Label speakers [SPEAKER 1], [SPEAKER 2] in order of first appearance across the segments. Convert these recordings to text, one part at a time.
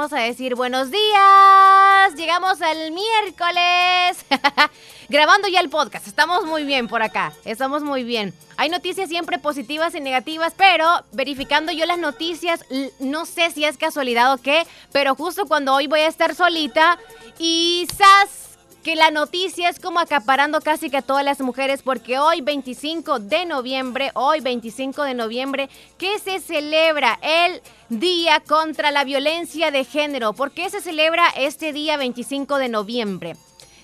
[SPEAKER 1] a decir buenos días. Llegamos al miércoles. Grabando ya el podcast. Estamos muy bien por acá. Estamos muy bien. Hay noticias siempre positivas y negativas, pero verificando yo las noticias, no sé si es casualidad o qué, pero justo cuando hoy voy a estar solita y ¡zas! Que la noticia es como acaparando casi que a todas las mujeres porque hoy 25 de noviembre, hoy 25 de noviembre, que se celebra el Día contra la Violencia de Género. ¿Por qué se celebra este día 25 de noviembre?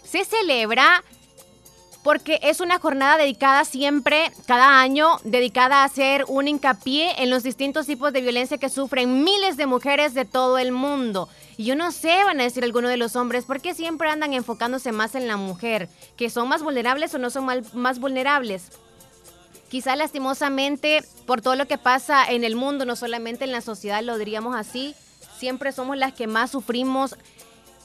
[SPEAKER 1] Se celebra porque es una jornada dedicada siempre, cada año, dedicada a hacer un hincapié en los distintos tipos de violencia que sufren miles de mujeres de todo el mundo. Y yo no sé, van a decir algunos de los hombres, ¿por qué siempre andan enfocándose más en la mujer? ¿Que son más vulnerables o no son más vulnerables? Quizá lastimosamente, por todo lo que pasa en el mundo, no solamente en la sociedad, lo diríamos así, siempre somos las que más sufrimos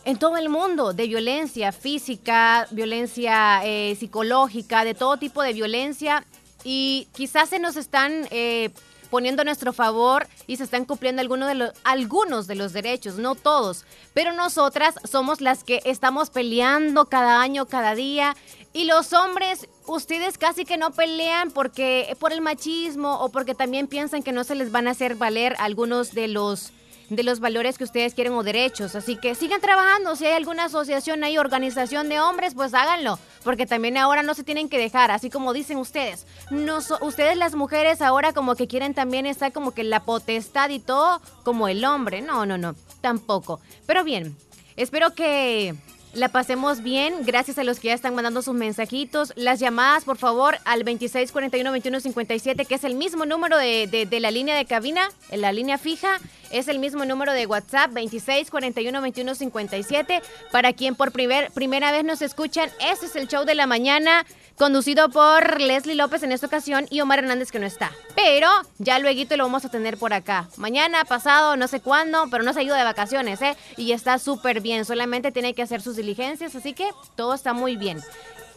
[SPEAKER 1] en todo el mundo de violencia física, violencia eh, psicológica, de todo tipo de violencia. Y quizás se nos están eh, poniendo nuestro favor y se están cumpliendo algunos de, los, algunos de los derechos, no todos. Pero nosotras somos las que estamos peleando cada año, cada día. Y los hombres, ustedes casi que no pelean porque por el machismo o porque también piensan que no se les van a hacer valer algunos de los de los valores que ustedes quieren o derechos. Así que sigan trabajando. Si hay alguna asociación ahí, organización de hombres, pues háganlo. Porque también ahora no se tienen que dejar, así como dicen ustedes. No ustedes las mujeres ahora como que quieren también estar como que la potestad y todo como el hombre. No, no, no, tampoco. Pero bien, espero que la pasemos bien. Gracias a los que ya están mandando sus mensajitos. Las llamadas, por favor, al 2641-2157, que es el mismo número de, de, la línea de cabina, en la línea fija. Es el mismo número de WhatsApp, 2641-2157. Para quien por primer, primera vez nos escuchan, este es el show de la mañana conducido por Leslie López en esta ocasión y Omar Hernández que no está. Pero ya luego lo vamos a tener por acá. Mañana, pasado, no sé cuándo, pero no se ha ido de vacaciones, ¿eh? Y está súper bien, solamente tiene que hacer sus diligencias, así que todo está muy bien.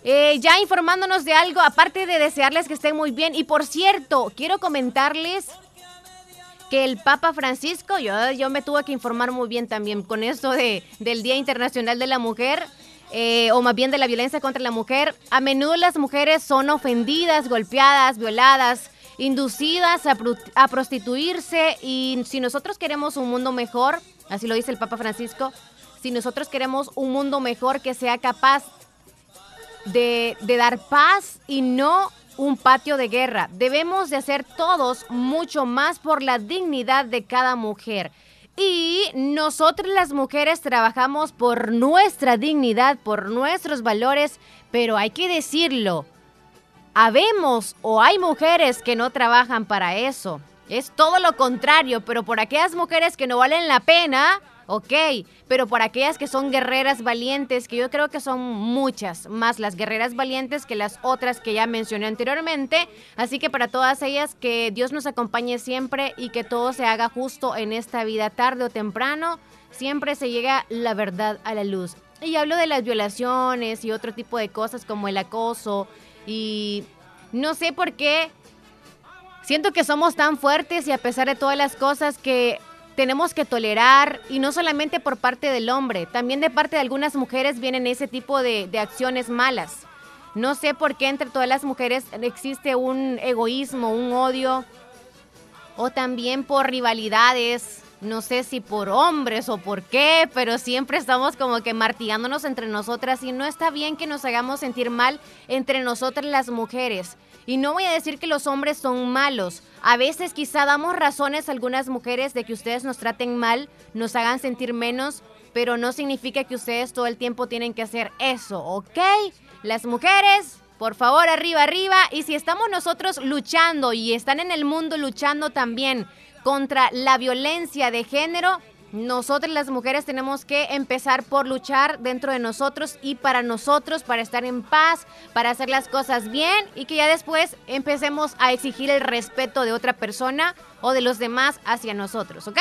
[SPEAKER 1] Eh, ya informándonos de algo, aparte de desearles que estén muy bien. Y por cierto, quiero comentarles que el Papa Francisco, yo, yo me tuve que informar muy bien también con esto de, del Día Internacional de la Mujer. Eh, o más bien de la violencia contra la mujer, a menudo las mujeres son ofendidas, golpeadas, violadas, inducidas a, prostituirse y si nosotros queremos un mundo mejor, así lo dice el Papa Francisco, si nosotros queremos un mundo mejor que sea capaz de, de dar paz y no un patio de guerra, debemos de hacer todos mucho más por la dignidad de cada mujer. Y nosotras las mujeres trabajamos por nuestra dignidad, por nuestros valores, pero hay que decirlo, habemos o hay mujeres que no trabajan para eso. Es todo lo contrario, pero por aquellas mujeres que no valen la pena, ok, pero por aquellas que son guerreras valientes, que yo creo que son muchas más las guerreras valientes que las otras que ya mencioné anteriormente, así que para todas ellas que Dios nos acompañe siempre y que todo se haga justo en esta vida, tarde o temprano, siempre se llega la verdad a la luz. Y hablo de las violaciones y otro tipo de cosas como el acoso y no sé por qué siento que somos tan fuertes y a pesar de todas las cosas que tenemos que tolerar, y no solamente por parte del hombre, también de parte de algunas mujeres vienen ese tipo de, acciones malas. No sé por qué entre todas las mujeres existe un egoísmo, un odio, o también por rivalidades, no sé si por hombres o por qué, pero siempre estamos como que martillándonos entre nosotras y no está bien que nos hagamos sentir mal entre nosotras las mujeres. Y no voy a decir que los hombres son malos. A veces quizá damos razones a algunas mujeres de que ustedes nos traten mal, nos hagan sentir menos, pero no significa que ustedes todo el tiempo tienen que hacer eso, ¿ok? Las mujeres, por favor, arriba, arriba. Y si estamos nosotros luchando y están en el mundo luchando también contra la violencia de género, nosotras las mujeres tenemos que empezar por luchar dentro de nosotros y para nosotros, para estar en paz, para hacer las cosas bien y que ya después empecemos a exigir el respeto de otra persona o de los demás hacia nosotros, ¿ok?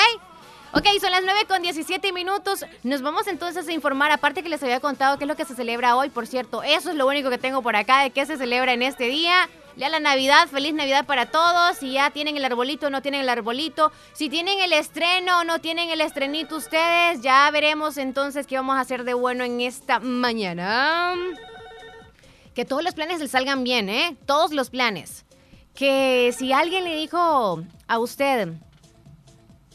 [SPEAKER 1] Ok, son las 9 con 17 minutos. Nos vamos entonces a informar, aparte que les había contado qué es lo que se celebra hoy, por cierto, eso es lo único que tengo por acá de qué se celebra en este día. Ya la Navidad, feliz Navidad para todos. Si ya tienen el arbolito o no tienen el arbolito. Si tienen el estreno o no tienen el estrenito ustedes, ya veremos entonces qué vamos a hacer de bueno en esta mañana. Que todos los planes les salgan bien, ¿eh? Todos los planes. Que si alguien le dijo a usted,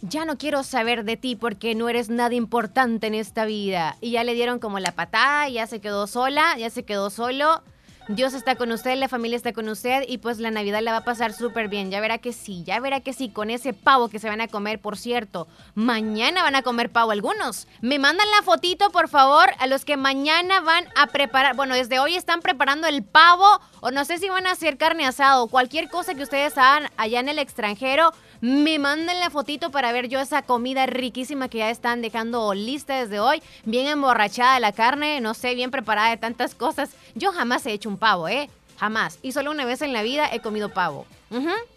[SPEAKER 1] ya no quiero saber de ti porque no eres nada importante en esta vida. Y ya le dieron como la patada, ya se quedó sola, ya se quedó solo. Dios está con usted, la familia está con usted y pues la Navidad la va a pasar súper bien. Ya verá que sí, ya verá que sí, con ese pavo que se van a comer, por cierto. Mañana van a comer pavo algunos. Me mandan la fotito, por favor, a los que mañana van a preparar. Bueno, desde hoy están preparando el pavo o no sé si van a hacer carne asado, cualquier cosa que ustedes hagan allá en el extranjero me manden la fotito para ver yo esa comida riquísima que ya están dejando lista desde hoy. Bien emborrachada la carne, no sé, bien preparada de tantas cosas. Yo jamás he hecho un pavo, ¿eh? Jamás. Y solo una vez en la vida he comido pavo.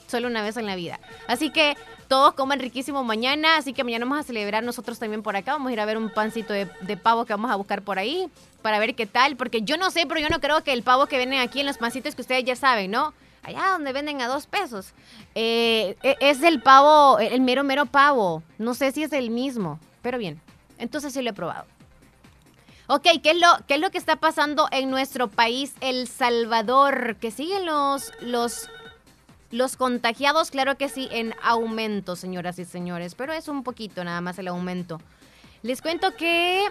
[SPEAKER 1] Solo una vez en la vida. Así que todos coman riquísimo mañana. Así que mañana vamos a celebrar nosotros también por acá. Vamos a ir a ver un pancito de, pavo que vamos a buscar por ahí. Para ver qué tal. Porque yo no sé, pero yo no creo que el pavo que viene aquí en los pancitos que ustedes ya saben, ¿no? allá donde venden a dos pesos, eh, e, es el pavo, el mero mero pavo. No sé si es el mismo, pero bien. Entonces sí lo he probado. Ok, ¿qué es, lo, ¿qué es lo que está pasando en nuestro país, El Salvador? Que siguen los, los, los contagiados, claro que sí, en aumento, señoras y señores, pero es un poquito nada más el aumento. Les cuento que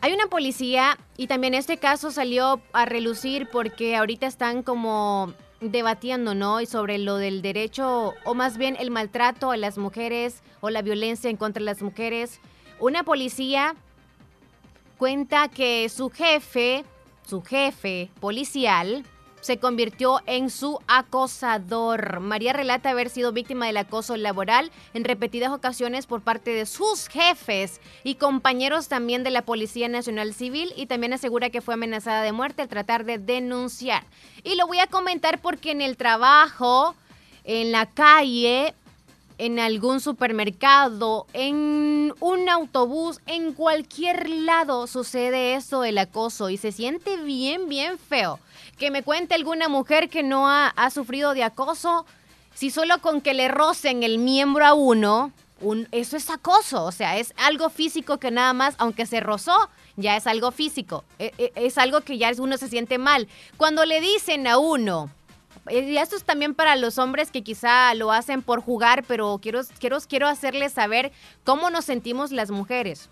[SPEAKER 1] hay una policía y también este caso salió a relucir porque ahorita están como debatiendo, ¿no? Y sobre lo del derecho o más bien el maltrato a las mujeres o la violencia en contra de las mujeres. Una policía cuenta que su jefe, su jefe policial, se convirtió en su acosador. María relata haber sido víctima del acoso laboral en repetidas ocasiones por parte de sus jefes y compañeros también de la Policía Nacional Civil y también asegura que fue amenazada de muerte al tratar de denunciar. Y lo voy a comentar porque en el trabajo, en la calle, en algún supermercado, en un autobús, en cualquier lado sucede eso del acoso y se siente bien, bien feo que me cuente alguna mujer que no ha, sufrido de acoso, si solo con que le rocen el miembro a uno, un, eso es acoso, o sea, es algo físico que nada más, aunque se rozó, ya es algo físico, es, e, es algo que ya uno se siente mal. Cuando le dicen a uno, y esto es también para los hombres que quizá lo hacen por jugar, pero quiero, quiero, quiero hacerles saber cómo nos sentimos las mujeres.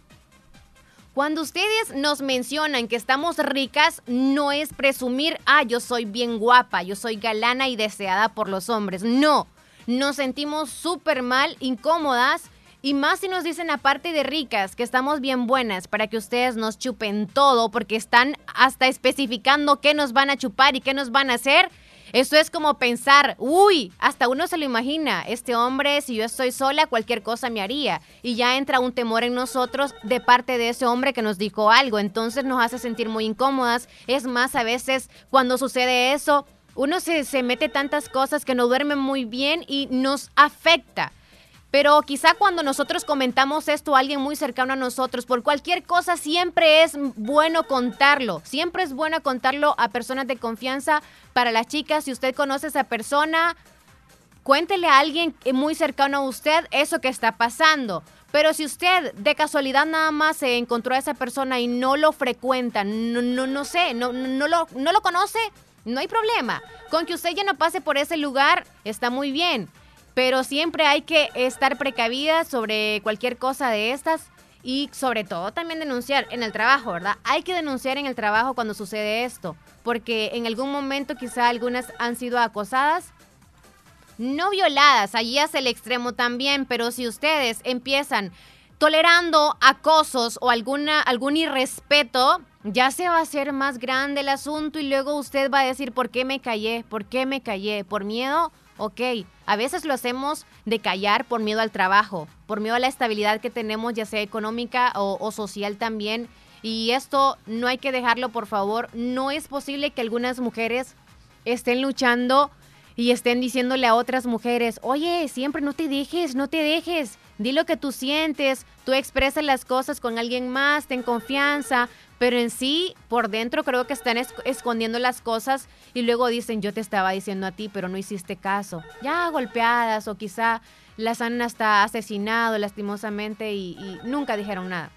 [SPEAKER 1] Cuando ustedes nos mencionan que estamos ricas, no es presumir, ah, yo soy bien guapa, yo soy galana y deseada por los hombres. No, nos sentimos súper mal, incómodas. Y más si nos dicen aparte de ricas, que estamos bien buenas para que ustedes nos chupen todo, porque están hasta especificando qué nos van a chupar y qué nos van a hacer. Eso es como pensar, uy, hasta uno se lo imagina, este hombre, si yo estoy sola, cualquier cosa me haría. Y ya entra un temor en nosotros de parte de ese hombre que nos dijo algo. Entonces nos hace sentir muy incómodas. Es más, a veces cuando sucede eso, uno se, se mete tantas cosas que no duerme muy bien y nos afecta. Pero quizá cuando nosotros comentamos esto a alguien muy cercano a nosotros, por cualquier cosa, siempre es bueno contarlo. Siempre es bueno contarlo a personas de confianza. Para las chicas, si usted conoce a esa persona, cuéntele a alguien muy cercano a usted eso que está pasando. Pero si usted de casualidad nada más se encontró a esa persona y no lo frecuenta, no, no, no sé, no, no, lo, no lo conoce, no hay problema. Con que usted ya no pase por ese lugar, está muy bien pero siempre hay que estar precavida sobre cualquier cosa de estas y sobre todo también denunciar en el trabajo, ¿verdad? Hay que denunciar en el trabajo cuando sucede esto, porque en algún momento quizá algunas han sido acosadas, no violadas, allí hace el extremo también, pero si ustedes empiezan tolerando acosos o alguna, algún irrespeto, ya se va a hacer más grande el asunto y luego usted va a decir, ¿por qué me callé? ¿Por qué me callé? ¿Por miedo? Ok, a veces lo hacemos de callar por miedo al trabajo, por miedo a la estabilidad que tenemos, ya sea económica o, social también. Y esto no hay que dejarlo, por favor. No es posible que algunas mujeres estén luchando y estén diciéndole a otras mujeres, oye, siempre no te dejes, no te dejes, di lo que tú sientes, tú expresas las cosas con alguien más, ten confianza, pero en sí, por dentro creo que están escondiendo las cosas y luego dicen, yo te estaba diciendo a ti, pero no hiciste caso. Ya golpeadas o quizá las han hasta asesinado lastimosamente y, y nunca dijeron nada.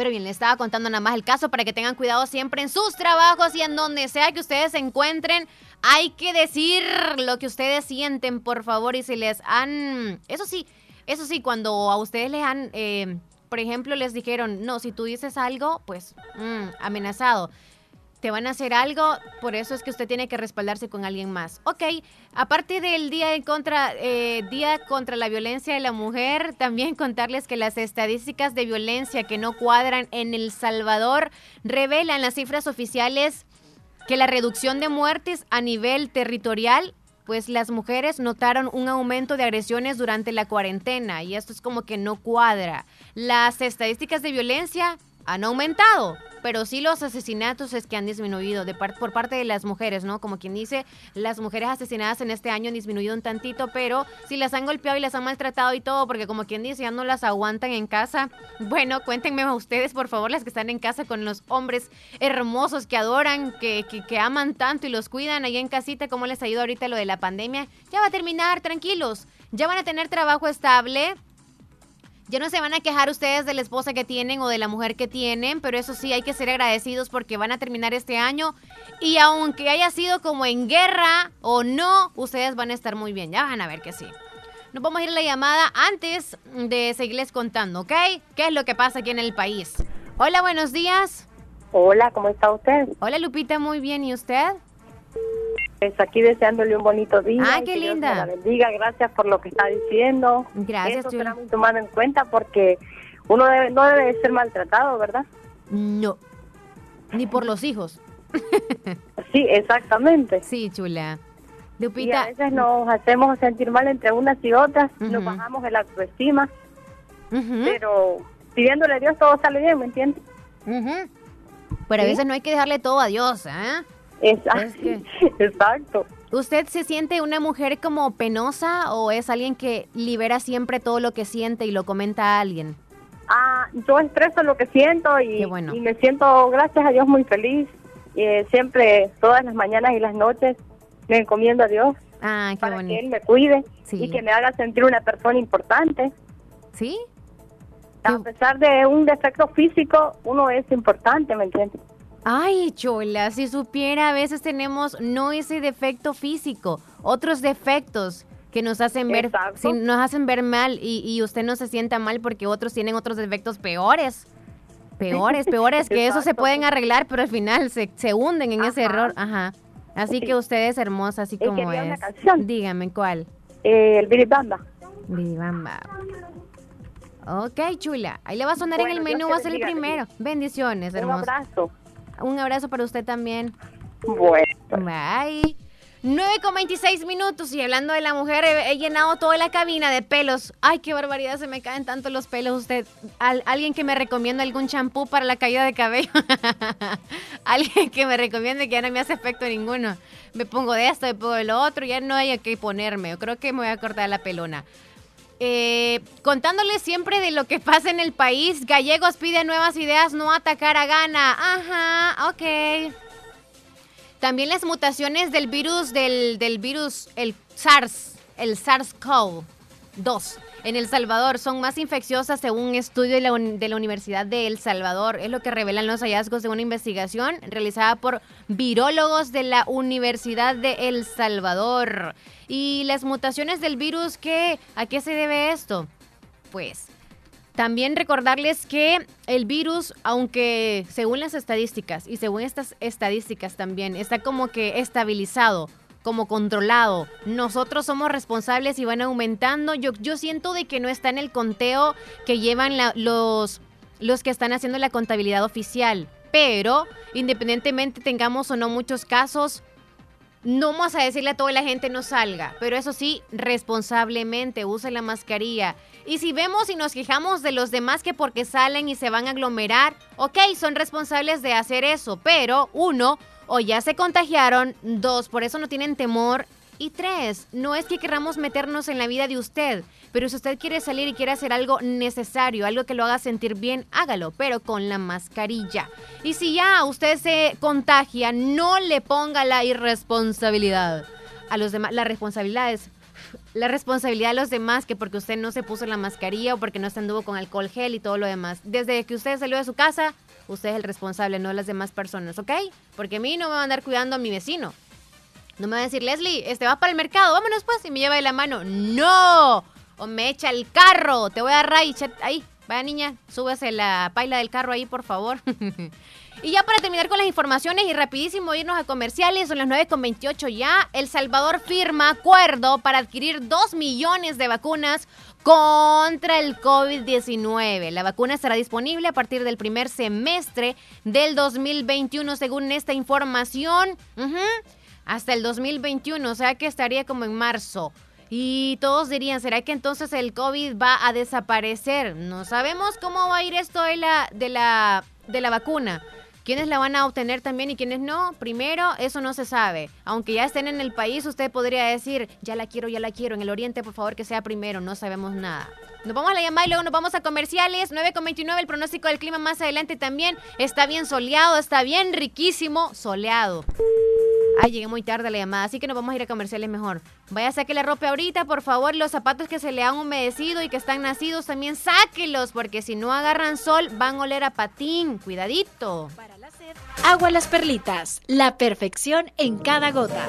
[SPEAKER 1] Pero bien, le estaba contando nada más el caso para que tengan cuidado siempre en sus trabajos y en donde sea que ustedes se encuentren. Hay que decir lo que ustedes sienten, por favor, y si les han... Eso sí, eso sí, cuando a ustedes les han... Eh, por ejemplo, les dijeron, no, si tú dices algo, pues mm, amenazado te van a hacer algo, por eso es que usted tiene que respaldarse con alguien más. Ok, aparte del día en contra, eh, día contra la violencia de la mujer, también contarles que las estadísticas de violencia que no cuadran en El Salvador revelan las cifras oficiales que la reducción de muertes a nivel territorial pues las mujeres notaron un aumento de agresiones durante la cuarentena y esto es como que no cuadra. Las estadísticas de violencia han aumentado, pero sí los asesinatos es que han disminuido de por parte de las mujeres, ¿no? Como quien dice, las mujeres asesinadas en este año han disminuido un tantito, pero si las han golpeado y las han maltratado y todo, porque como quien dice, ya no las aguantan en casa. Bueno, cuéntenme a ustedes, por favor, las que están en casa con los hombres hermosos que adoran, que, que, que aman tanto y los cuidan ahí en casita, ¿cómo les ido ahorita lo de la pandemia? Ya va a terminar, tranquilos. Ya van a tener trabajo estable ya no se van a quejar ustedes de la esposa que tienen o de la mujer que tienen, pero eso sí hay que ser agradecidos porque van a terminar este año y aunque haya sido como en guerra o no, ustedes van a estar muy bien. Ya van a ver que sí. Nos vamos a ir a la llamada antes de seguirles contando, ¿ok? ¿Qué es lo que pasa aquí en el país? Hola, buenos días.
[SPEAKER 2] Hola, ¿cómo está usted?
[SPEAKER 1] Hola, Lupita, muy bien. ¿Y usted?
[SPEAKER 2] Pues aquí deseándole un bonito día.
[SPEAKER 1] Ah, qué linda.
[SPEAKER 2] la bendiga, gracias por lo que está diciendo.
[SPEAKER 1] Gracias,
[SPEAKER 2] Eso será muy tomado en cuenta porque uno no debe ser maltratado, ¿verdad?
[SPEAKER 1] No, ni por los hijos.
[SPEAKER 2] sí, exactamente.
[SPEAKER 1] Sí, chula.
[SPEAKER 2] Lupita. Y a veces nos hacemos sentir mal entre unas y otras, nos bajamos el autoestima, pero pidiéndole a Dios todo sale bien, ¿me entiendes?
[SPEAKER 1] Pero a veces no hay que dejarle todo a Dios, ¿eh?
[SPEAKER 2] Exacto.
[SPEAKER 1] ¿Usted se siente una mujer como penosa o es alguien que libera siempre todo lo que siente y lo comenta a alguien?
[SPEAKER 2] Ah, yo expreso lo que siento y, y me siento, gracias a Dios, muy feliz. Eh, siempre, todas las mañanas y las noches, me encomiendo a Dios
[SPEAKER 1] ah,
[SPEAKER 2] para que Él me cuide y que me haga sentir una persona importante.
[SPEAKER 1] ¿Sí?
[SPEAKER 2] A pesar de un defecto físico, uno es importante, ¿me entiendes?
[SPEAKER 1] Ay, Chola, si supiera, a veces tenemos no ese defecto físico, otros defectos que nos hacen ver nos hacen ver mal y, usted no se sienta mal porque otros tienen otros defectos peores. Peores, peores, que eso se pueden arreglar, pero al final se, se hunden en ese error. Ajá. Así que usted es hermosa, así como es. Dígame, ¿cuál?
[SPEAKER 2] Eh, el Biribamba.
[SPEAKER 1] Biribamba. Ok, chula. Ahí le va a sonar en el menú, va a ser el primero. Bendiciones, hermosa.
[SPEAKER 2] Un abrazo.
[SPEAKER 1] Un abrazo para usted también.
[SPEAKER 2] Bueno.
[SPEAKER 1] Bye. 9 con 26 minutos y hablando de la mujer, he, llenado toda la cabina de pelos. Ay, qué barbaridad, se me caen tanto los pelos. Usted, alguien que me recomienda algún champú para la caída de cabello. alguien que me recomiende que ya no me hace efecto ninguno. Me pongo de esto, me pongo de lo otro, ya no hay que ponerme. Yo creo que me voy a cortar la pelona. Eh, contándoles siempre de lo que pasa en el país. Gallegos pide nuevas ideas, no atacar a Gana. Ajá, ok. También las mutaciones del virus, del, del virus, el SARS, el SARS-CoV-2 en El Salvador son más infecciosas según un estudio de la, Universidad de El Salvador. Es lo que revelan los hallazgos de una investigación realizada por virólogos de la Universidad de El Salvador. Y las mutaciones del virus, ¿qué? ¿a qué se debe esto? Pues también recordarles que el virus, aunque según las estadísticas y según estas estadísticas también, está como que estabilizado, como controlado. Nosotros somos responsables y van aumentando. Yo, yo siento de que no está en el conteo que llevan los, los que están haciendo la contabilidad oficial. Pero, independientemente tengamos o no muchos casos, no vamos a decirle a toda la gente no salga, pero eso sí, responsablemente, use la mascarilla. Y si vemos y nos quejamos de los demás que porque salen y se van a aglomerar, ok, son responsables de hacer eso, pero uno, o ya se contagiaron, dos, por eso no tienen temor Y tres, no es que queramos meternos en la vida de usted, pero si usted quiere salir y quiere hacer algo necesario, algo que lo haga sentir bien, hágalo, pero con la mascarilla. Y si ya usted se contagia, no le ponga la irresponsabilidad a los demás. La responsabilidad es la responsabilidad de los demás que porque usted no se puso la mascarilla o porque no se anduvo con alcohol gel y todo lo demás. Desde que usted salió de su casa, usted es el responsable, no las demás personas, ¿ok? Porque a mí no me va a andar cuidando a mi vecino. No me va a decir, Leslie, este va para el mercado, vámonos pues, y me lleva de la mano. ¡No! O me echa el carro, te voy a dar ahí. Vaya niña, súbase la paila del carro ahí, por favor. Y ya para terminar con las informaciones y rapidísimo irnos a comerciales, son las 9.28 ya, El Salvador firma acuerdo para adquirir 2 millones de vacunas contra el COVID-19. La vacuna estará disponible a partir del primer semestre del 2021, según esta información. Hasta el 2021, o sea que estaría como en marzo. Y todos dirían, ¿será que entonces el COVID va a desaparecer? No sabemos cómo va a ir esto de la, de la, de la vacuna. ¿Quiénes la van a obtener también y quiénes no? Primero, eso no se sabe. Aunque ya estén en el país, usted podría decir, ya la quiero, ya la quiero. En el Oriente, por favor, que sea primero. No sabemos nada. Nos vamos a la llamada y luego nos vamos a comerciales. 9.29, el pronóstico del clima más adelante también. Está bien soleado, está bien riquísimo soleado. Ay, llegué muy tarde a la llamada, así que nos vamos a ir a comerciales mejor. Vaya, a saque la ropa ahorita, por favor. Los zapatos que se le han humedecido y que están nacidos también sáquelos, porque si no agarran sol van a oler a patín. Cuidadito.
[SPEAKER 3] Para la sed, agua las perlitas. La perfección en cada gota.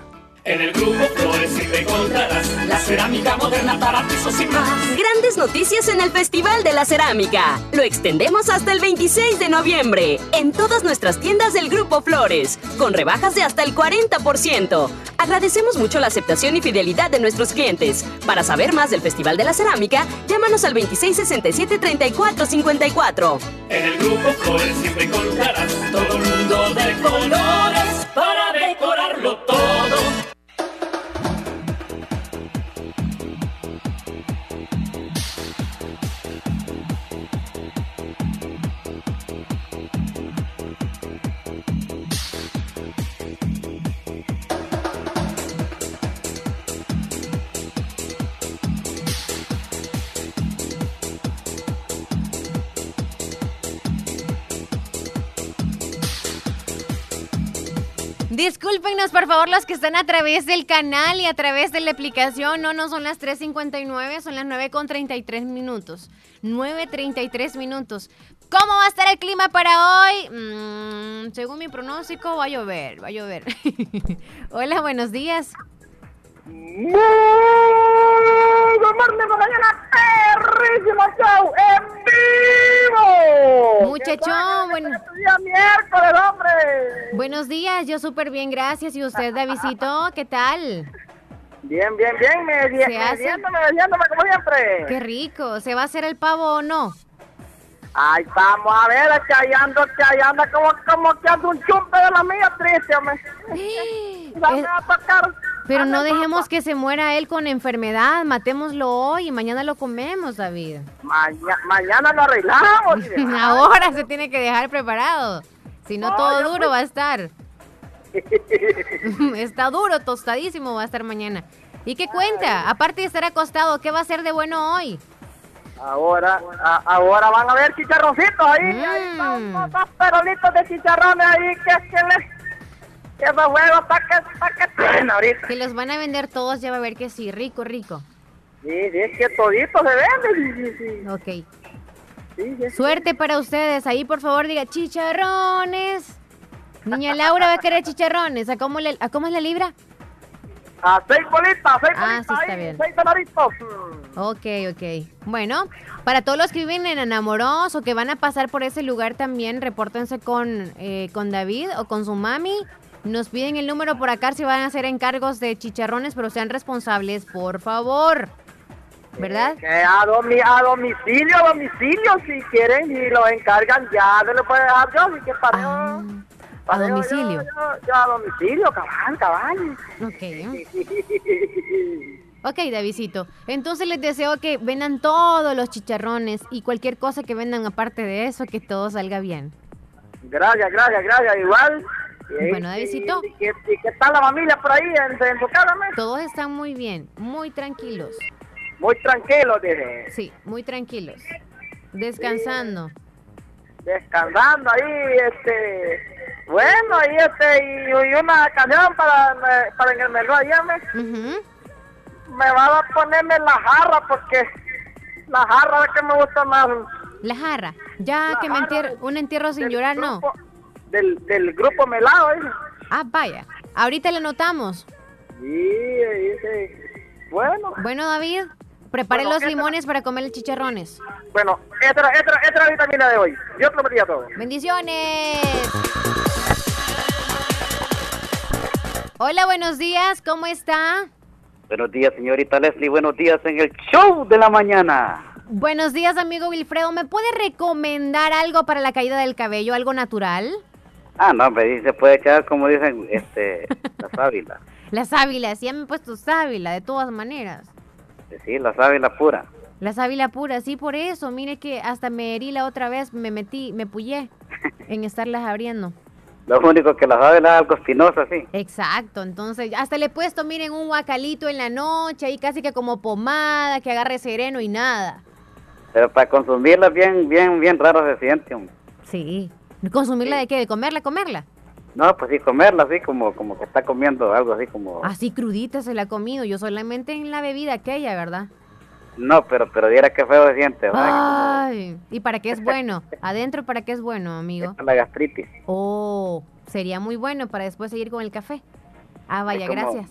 [SPEAKER 4] En el grupo Flores siempre encontrarás la cerámica moderna para pisos y más.
[SPEAKER 5] Grandes noticias en el Festival de la Cerámica. Lo extendemos hasta el 26 de noviembre en todas nuestras tiendas del Grupo Flores, con rebajas de hasta el 40%. Agradecemos mucho la aceptación y fidelidad de nuestros clientes. Para saber más del Festival de la Cerámica, llámanos al 2667-3454.
[SPEAKER 4] En el Grupo Flores siempre encontrarás todo el mundo de colores para decorarlo todo.
[SPEAKER 1] Discúlpenos, por favor, los que están a través del canal y a través de la aplicación. No, no son las 3.59, son las 9.33 minutos. 9.33 minutos. ¿Cómo va a estar el clima para hoy? Mm, según mi pronóstico, va a llover, va a llover. Hola, buenos días.
[SPEAKER 6] Muy mañana, perrísimo show en vivo.
[SPEAKER 1] Muchachón, bueno.
[SPEAKER 6] miércoles, hombre.
[SPEAKER 1] Buenos días, yo súper bien, gracias. ¿Y usted, Davidito, qué tal?
[SPEAKER 6] Bien, bien, bien, me, me, mediándome, como siempre.
[SPEAKER 1] Qué rico, ¿se va a hacer el pavo o no?
[SPEAKER 6] Ay, vamos a ver, que ahí anda, que ahí anda como, como que anda un chumpe de la mía triste, hombre.
[SPEAKER 1] Es... a tocar pero no dejemos que se muera él con enfermedad, matémoslo hoy y mañana lo comemos, David.
[SPEAKER 6] mañana lo arreglamos.
[SPEAKER 1] Ahora se tiene que dejar preparado, si no, todo duro va a estar. Está duro, tostadísimo va a estar mañana. ¿Y qué cuenta? Aparte de estar acostado, ¿qué va a ser de bueno hoy?
[SPEAKER 6] Ahora, ahora van a ver chicharroncitos ahí, ahí mm. dos perolitos de chicharrones ahí que, que les va huevo ahorita.
[SPEAKER 1] Que los van a vender todos, ya va a ver que sí, rico, rico.
[SPEAKER 6] Sí, sí, es que todito se vende, sí, sí,
[SPEAKER 1] Ok. Sí, Suerte para ustedes. Ahí, por favor, diga chicharrones. Niña Laura va a querer chicharrones. ¿A cómo, le, a cómo es la libra?
[SPEAKER 6] A seis bolitas, seis
[SPEAKER 1] ah, sí, está bien.
[SPEAKER 6] seis dolaritos.
[SPEAKER 1] Ok, ok. Bueno, para todos los que viven en Enamoros o que van a pasar por ese lugar también, repórtense con, eh, con David o con su mami nos piden el número por acá si van a hacer encargos de chicharrones, pero sean responsables, por favor. ¿Verdad?
[SPEAKER 6] a, domicilio, a domicilio, si quieren y lo encargan, ya se lo puede dejar yo, así que para
[SPEAKER 1] ah, A domicilio.
[SPEAKER 6] Yo, a domicilio, cabal, cabal.
[SPEAKER 1] Ok. Ok, Davidito. Entonces les deseo que vendan todos los chicharrones y cualquier cosa que vendan aparte de eso, que todo salga bien.
[SPEAKER 6] Gracias, gracias, gracias. Igual,
[SPEAKER 1] bueno, Davidito.
[SPEAKER 6] ¿Y, qué, tal la familia por ahí en, casa?
[SPEAKER 1] Todos están muy bien, muy tranquilos.
[SPEAKER 6] Muy tranquilos, dije.
[SPEAKER 1] Sí, muy tranquilos. Descansando.
[SPEAKER 6] Descansando ahí, este... Bueno, ahí este, y, una canción para, para en el menú allá, me, me va a ponerme la jarra porque la jarra es que me gusta más.
[SPEAKER 1] La jarra, ya que me entierro, un entierro sin llorar, no
[SPEAKER 6] del, del grupo Melado. ¿eh?
[SPEAKER 1] Ah, vaya. Ahorita le notamos.
[SPEAKER 6] Sí, dice. Bueno.
[SPEAKER 1] Bueno, David, prepare los limones para comer los chicharrones.
[SPEAKER 6] Bueno, esta, esta, esta es la vitamina de hoy. Dios te lo a todos.
[SPEAKER 1] Bendiciones. Hola, buenos días, ¿cómo está?
[SPEAKER 7] Buenos días, señorita Leslie, buenos días en el show de la mañana.
[SPEAKER 1] Buenos días, amigo Wilfredo. ¿Me puede recomendar algo para la caída del cabello, algo natural?
[SPEAKER 7] Ah, no, pero se puede echar, como dicen, este, la sábila.
[SPEAKER 1] la sábila, sí, ya me he puesto sábila, de todas maneras.
[SPEAKER 7] Sí, la sábila pura.
[SPEAKER 1] La sábila pura, sí, por eso. Mire que hasta me herí la otra vez, me metí, me pullé en estarlas abriendo.
[SPEAKER 7] Lo único que la sábila es algo espinosa, sí.
[SPEAKER 1] Exacto, entonces hasta le he puesto, miren, un guacalito en la noche, ahí casi que como pomada, que agarre sereno y nada.
[SPEAKER 7] Pero para consumirla bien, bien, bien raro se siente.
[SPEAKER 1] Sí, ¿Consumirla de qué? ¿De comerla, comerla?
[SPEAKER 7] No, pues sí, comerla así como, como que está comiendo algo así como...
[SPEAKER 1] Así crudita se la ha comido, yo solamente en la bebida aquella, ¿verdad?
[SPEAKER 7] No, pero pero diera que feo se siente.
[SPEAKER 1] Ay, ¿y para qué es bueno? Adentro, ¿para qué es bueno, amigo?
[SPEAKER 7] Para la gastritis.
[SPEAKER 1] Oh, sería muy bueno para después seguir con el café. Ah, vaya, gracias.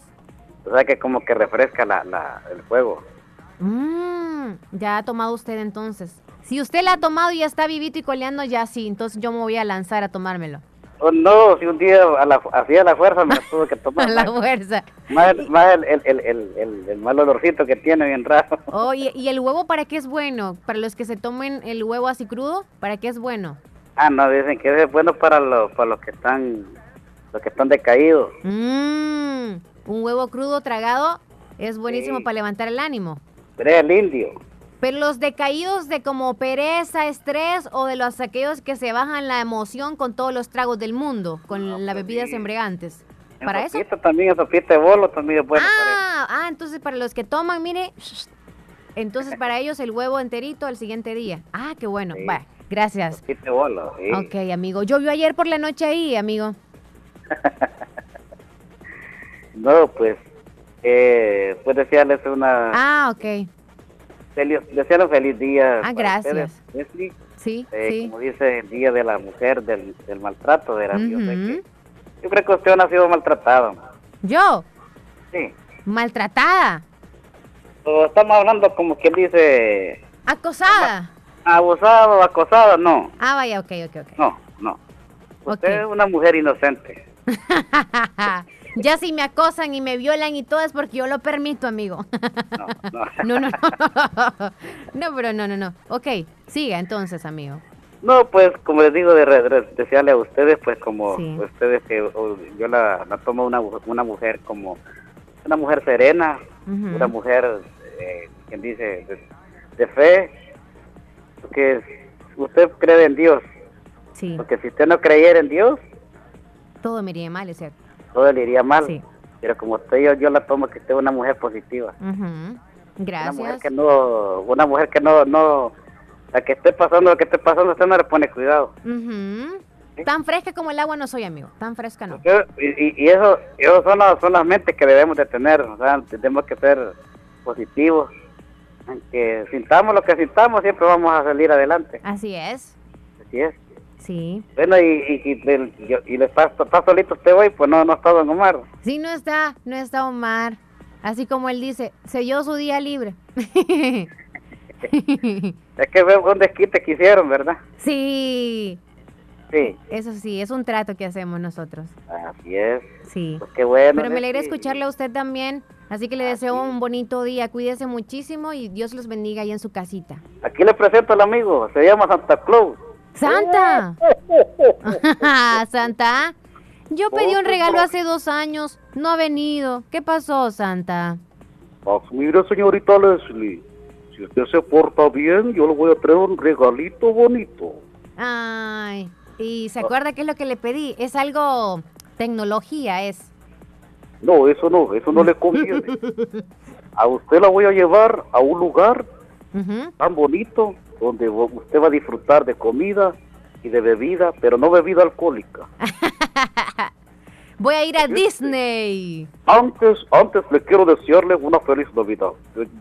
[SPEAKER 7] O sea que como que refresca la, la, el fuego.
[SPEAKER 1] Mmm, ya ha tomado usted entonces. Si usted la ha tomado y ya está vivito y coleando, ya sí, entonces yo me voy a lanzar a tomármelo.
[SPEAKER 7] Oh, no, si un día a la, hacía la fuerza me tuve que tomar.
[SPEAKER 1] a la fuerza.
[SPEAKER 7] Más, más el, el, el, el, mal olorcito que tiene, bien raro.
[SPEAKER 1] Oye, ¿y el huevo para qué es bueno? ¿Para los que se tomen el huevo así crudo? ¿Para qué es bueno?
[SPEAKER 7] Ah, no, dicen que es bueno para, los para los que están los que están decaídos.
[SPEAKER 1] Mmm, un huevo crudo tragado es buenísimo para levantar el ánimo.
[SPEAKER 7] El indio.
[SPEAKER 1] Pero los decaídos de como pereza, estrés o de los aquellos que se bajan la emoción con todos los tragos del mundo, con las bebidas embregantes. ¿Para eso?
[SPEAKER 7] también, esa fiesta de bolo también es bueno
[SPEAKER 1] ah, Ah, entonces para los que toman, mire, entonces para ellos el huevo enterito al siguiente día. Ah, qué bueno. Va, gracias.
[SPEAKER 7] de bolo, sí.
[SPEAKER 1] Ok, amigo. Llovió ayer por la noche ahí, amigo.
[SPEAKER 7] no, pues, eh, pues desearles una...
[SPEAKER 1] Ah, ok
[SPEAKER 7] desearle feliz día.
[SPEAKER 1] Ah, gracias. sí,
[SPEAKER 7] eh,
[SPEAKER 1] sí.
[SPEAKER 7] Como dice el Día de la Mujer, del, maltrato de la Yo creo que usted no ha sido maltratado.
[SPEAKER 1] ¿Yo?
[SPEAKER 7] Sí.
[SPEAKER 1] ¿Maltratada?
[SPEAKER 7] O estamos hablando como quien dice...
[SPEAKER 1] ¿Acosada?
[SPEAKER 7] Abusado, acosada, no.
[SPEAKER 1] Ah, vaya, ok, ok, ok.
[SPEAKER 7] No, no. Usted es una mujer inocente.
[SPEAKER 1] Ya si me acosan y me violan y todo es porque yo lo permito, amigo. No, no. no, no. No, pero no, no, no. Ok, siga entonces, amigo.
[SPEAKER 7] No, pues como les digo, de, desearle a ustedes, pues como ustedes que yo la, tomo una, una mujer como una mujer serena, una mujer, eh, quien dice, de, fe, porque usted cree en Dios.
[SPEAKER 1] Sí.
[SPEAKER 7] Porque si usted no creyera en Dios...
[SPEAKER 1] Todo me iría mal, es cierto
[SPEAKER 7] todo le iría mal. Pero como usted, yo, yo la tomo que usted es una mujer positiva.
[SPEAKER 1] Gracias.
[SPEAKER 7] Una mujer que no, una mujer que no, no, la que esté pasando lo que esté pasando, usted no le pone cuidado.
[SPEAKER 1] Tan fresca como el agua no soy, amigo. Tan fresca no.
[SPEAKER 7] Y, y, eso, eso son, las, son las mentes que debemos de tener. O sea, tenemos que ser positivos. Aunque sintamos lo que sintamos, siempre vamos a salir adelante.
[SPEAKER 1] Así es.
[SPEAKER 7] Así es.
[SPEAKER 1] Sí.
[SPEAKER 7] Bueno, y, y, y, y le está, está, solito usted hoy, pues no, no está Don Omar.
[SPEAKER 1] Sí, no está, no está Omar. Así como él dice, selló su día libre.
[SPEAKER 7] es que veo un desquite que hicieron, ¿verdad?
[SPEAKER 1] Sí.
[SPEAKER 7] Sí.
[SPEAKER 1] Eso sí, es un trato que hacemos nosotros.
[SPEAKER 7] Así es.
[SPEAKER 1] Sí.
[SPEAKER 7] Pues qué bueno.
[SPEAKER 1] Pero me alegra escucharle a usted también. Así que le deseo un bonito día. Cuídese muchísimo y Dios los bendiga ahí en su casita.
[SPEAKER 7] Aquí le presento al amigo. Se llama Santa Claus.
[SPEAKER 1] Santa. Santa. Yo pedí un regalo hace dos años. No ha venido. ¿Qué pasó, Santa?
[SPEAKER 8] Pues mire, señorita Leslie. Si usted se porta bien, yo le voy a traer un regalito bonito.
[SPEAKER 1] Ay. ¿Y se acuerda qué es lo que le pedí? Es algo... Tecnología es.
[SPEAKER 8] No, eso no. Eso no le conviene. A usted la voy a llevar a un lugar tan bonito donde usted va a disfrutar de comida y de bebida, pero no bebida alcohólica.
[SPEAKER 1] Voy a ir a Disney.
[SPEAKER 8] Antes, antes le quiero desearle una feliz Navidad.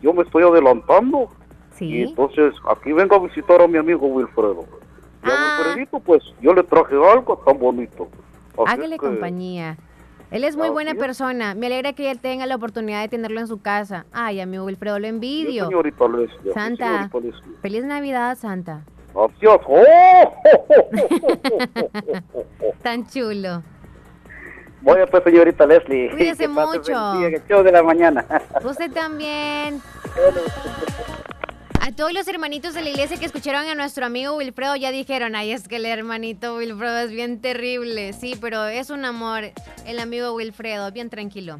[SPEAKER 8] Yo me estoy adelantando.
[SPEAKER 1] Sí.
[SPEAKER 8] Y entonces aquí vengo a visitar a mi amigo Wilfredo. Y a ah. Wilfredito, pues yo le traje algo tan bonito.
[SPEAKER 1] Hágale compañía. Él es muy buena persona. Me alegra que él tenga la oportunidad de tenerlo en su casa. Ay, amigo Wilfredo, lo envidio.
[SPEAKER 8] señorita
[SPEAKER 1] Santa, feliz Navidad, Santa.
[SPEAKER 8] Gracias.
[SPEAKER 1] Tan chulo.
[SPEAKER 7] Voy pues, señorita Leslie.
[SPEAKER 1] Cuídese mucho.
[SPEAKER 7] show de la mañana.
[SPEAKER 1] Usted también. A todos los hermanitos de la iglesia que escucharon a nuestro amigo Wilfredo ya dijeron, ay, es que el hermanito Wilfredo es bien terrible. Sí, pero es un amor el amigo Wilfredo, bien tranquilo.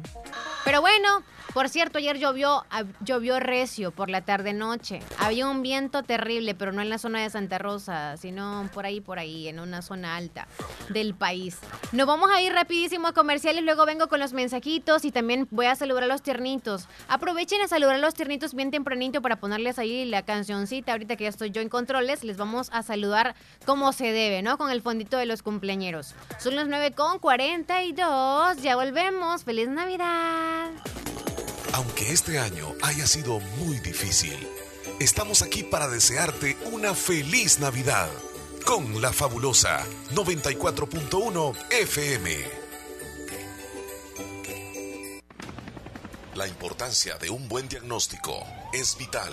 [SPEAKER 1] Pero bueno, por cierto, ayer llovió, llovió recio por la tarde-noche. Había un viento terrible, pero no en la zona de Santa Rosa, sino por ahí, por ahí, en una zona alta del país. Nos vamos a ir rapidísimo a comerciales, luego vengo con los mensajitos y también voy a saludar a los tiernitos. Aprovechen a saludar a los tiernitos bien tempranito para ponerles ahí la cancioncita. Ahorita que ya estoy yo en controles, les vamos a saludar como se debe, ¿no? Con el fondito de los cumpleañeros. Son las 9 con 42, ya volvemos. ¡Feliz Navidad!
[SPEAKER 9] Aunque este año haya sido muy difícil, estamos aquí para desearte una feliz Navidad con la fabulosa 94.1 FM. La importancia de un buen diagnóstico es vital.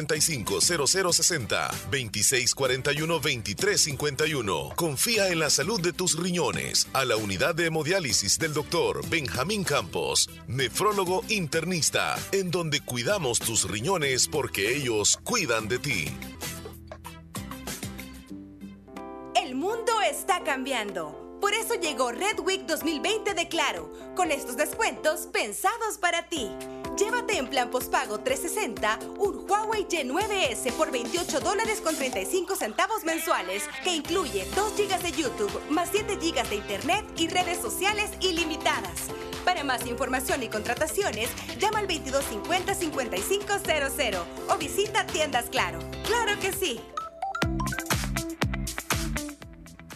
[SPEAKER 9] 0060 2641 2351. Confía en la salud de tus riñones a la unidad de hemodiálisis del doctor Benjamín Campos, nefrólogo internista, en donde cuidamos tus riñones porque ellos cuidan de ti.
[SPEAKER 10] El mundo está cambiando. Por eso llegó Red Week 2020 de Claro, con estos descuentos pensados para ti. Llévate en plan pospago 360 un Huawei Y9S por 28 dólares con 35 centavos mensuales, que incluye 2 GB de YouTube, más 7 GB de Internet y redes sociales ilimitadas. Para más información y contrataciones, llama al 2250-5500 o visita Tiendas Claro. ¡Claro que sí!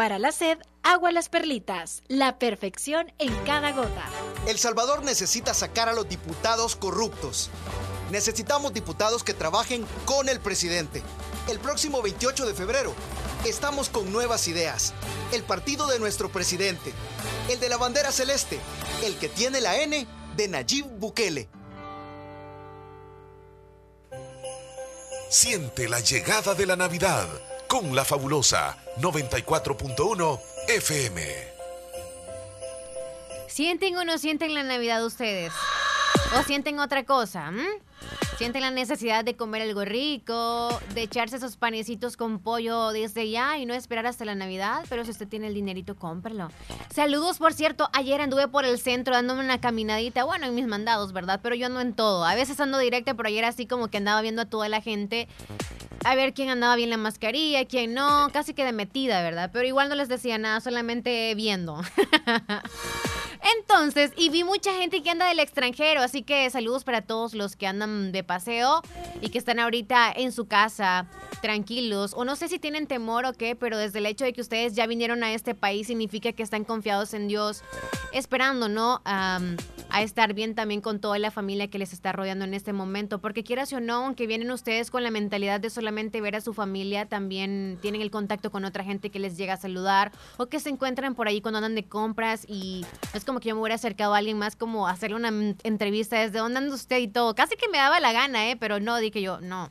[SPEAKER 3] Para la sed, agua las perlitas, la perfección en cada gota.
[SPEAKER 11] El Salvador necesita sacar a los diputados corruptos. Necesitamos diputados que trabajen con el presidente. El próximo 28 de febrero estamos con nuevas ideas. El partido de nuestro presidente. El de la bandera celeste. El que tiene la N de Nayib Bukele.
[SPEAKER 9] Siente la llegada de la Navidad con la fabulosa 94.1 FM.
[SPEAKER 1] ¿Sienten o no sienten la Navidad ustedes? ¿O sienten otra cosa? Sienten la necesidad de comer algo rico, de echarse esos panecitos con pollo desde ya y no esperar hasta la Navidad, pero si usted tiene el dinerito, cómprelo. Saludos, por cierto, ayer anduve por el centro dándome una caminadita, bueno, en mis mandados, ¿verdad? Pero yo ando en todo. A veces ando directa, pero ayer así como que andaba viendo a toda la gente a ver quién andaba bien la mascarilla, quién no, casi que de metida, ¿verdad? Pero igual no les decía nada, solamente viendo. Entonces, y vi mucha gente que anda del extranjero, así que saludos para todos los que andan de paseo y que están ahorita en su casa tranquilos, o no sé si tienen temor o qué, pero desde el hecho de que ustedes ya vinieron a este país significa que están confiados en Dios, esperando, ¿no? a estar bien también con toda la familia que les está rodeando en este momento, porque quieras o no, aunque vienen ustedes con la mentalidad de solamente ver a su familia, también tienen el contacto con otra gente que les llega a saludar o que se encuentran por ahí cuando andan de compras y es como que yo me hubiera acercado a alguien más como hacerle una entrevista desde dónde anda usted y todo, casi que me daba la gana, ¿eh? Pero no, dije yo, no,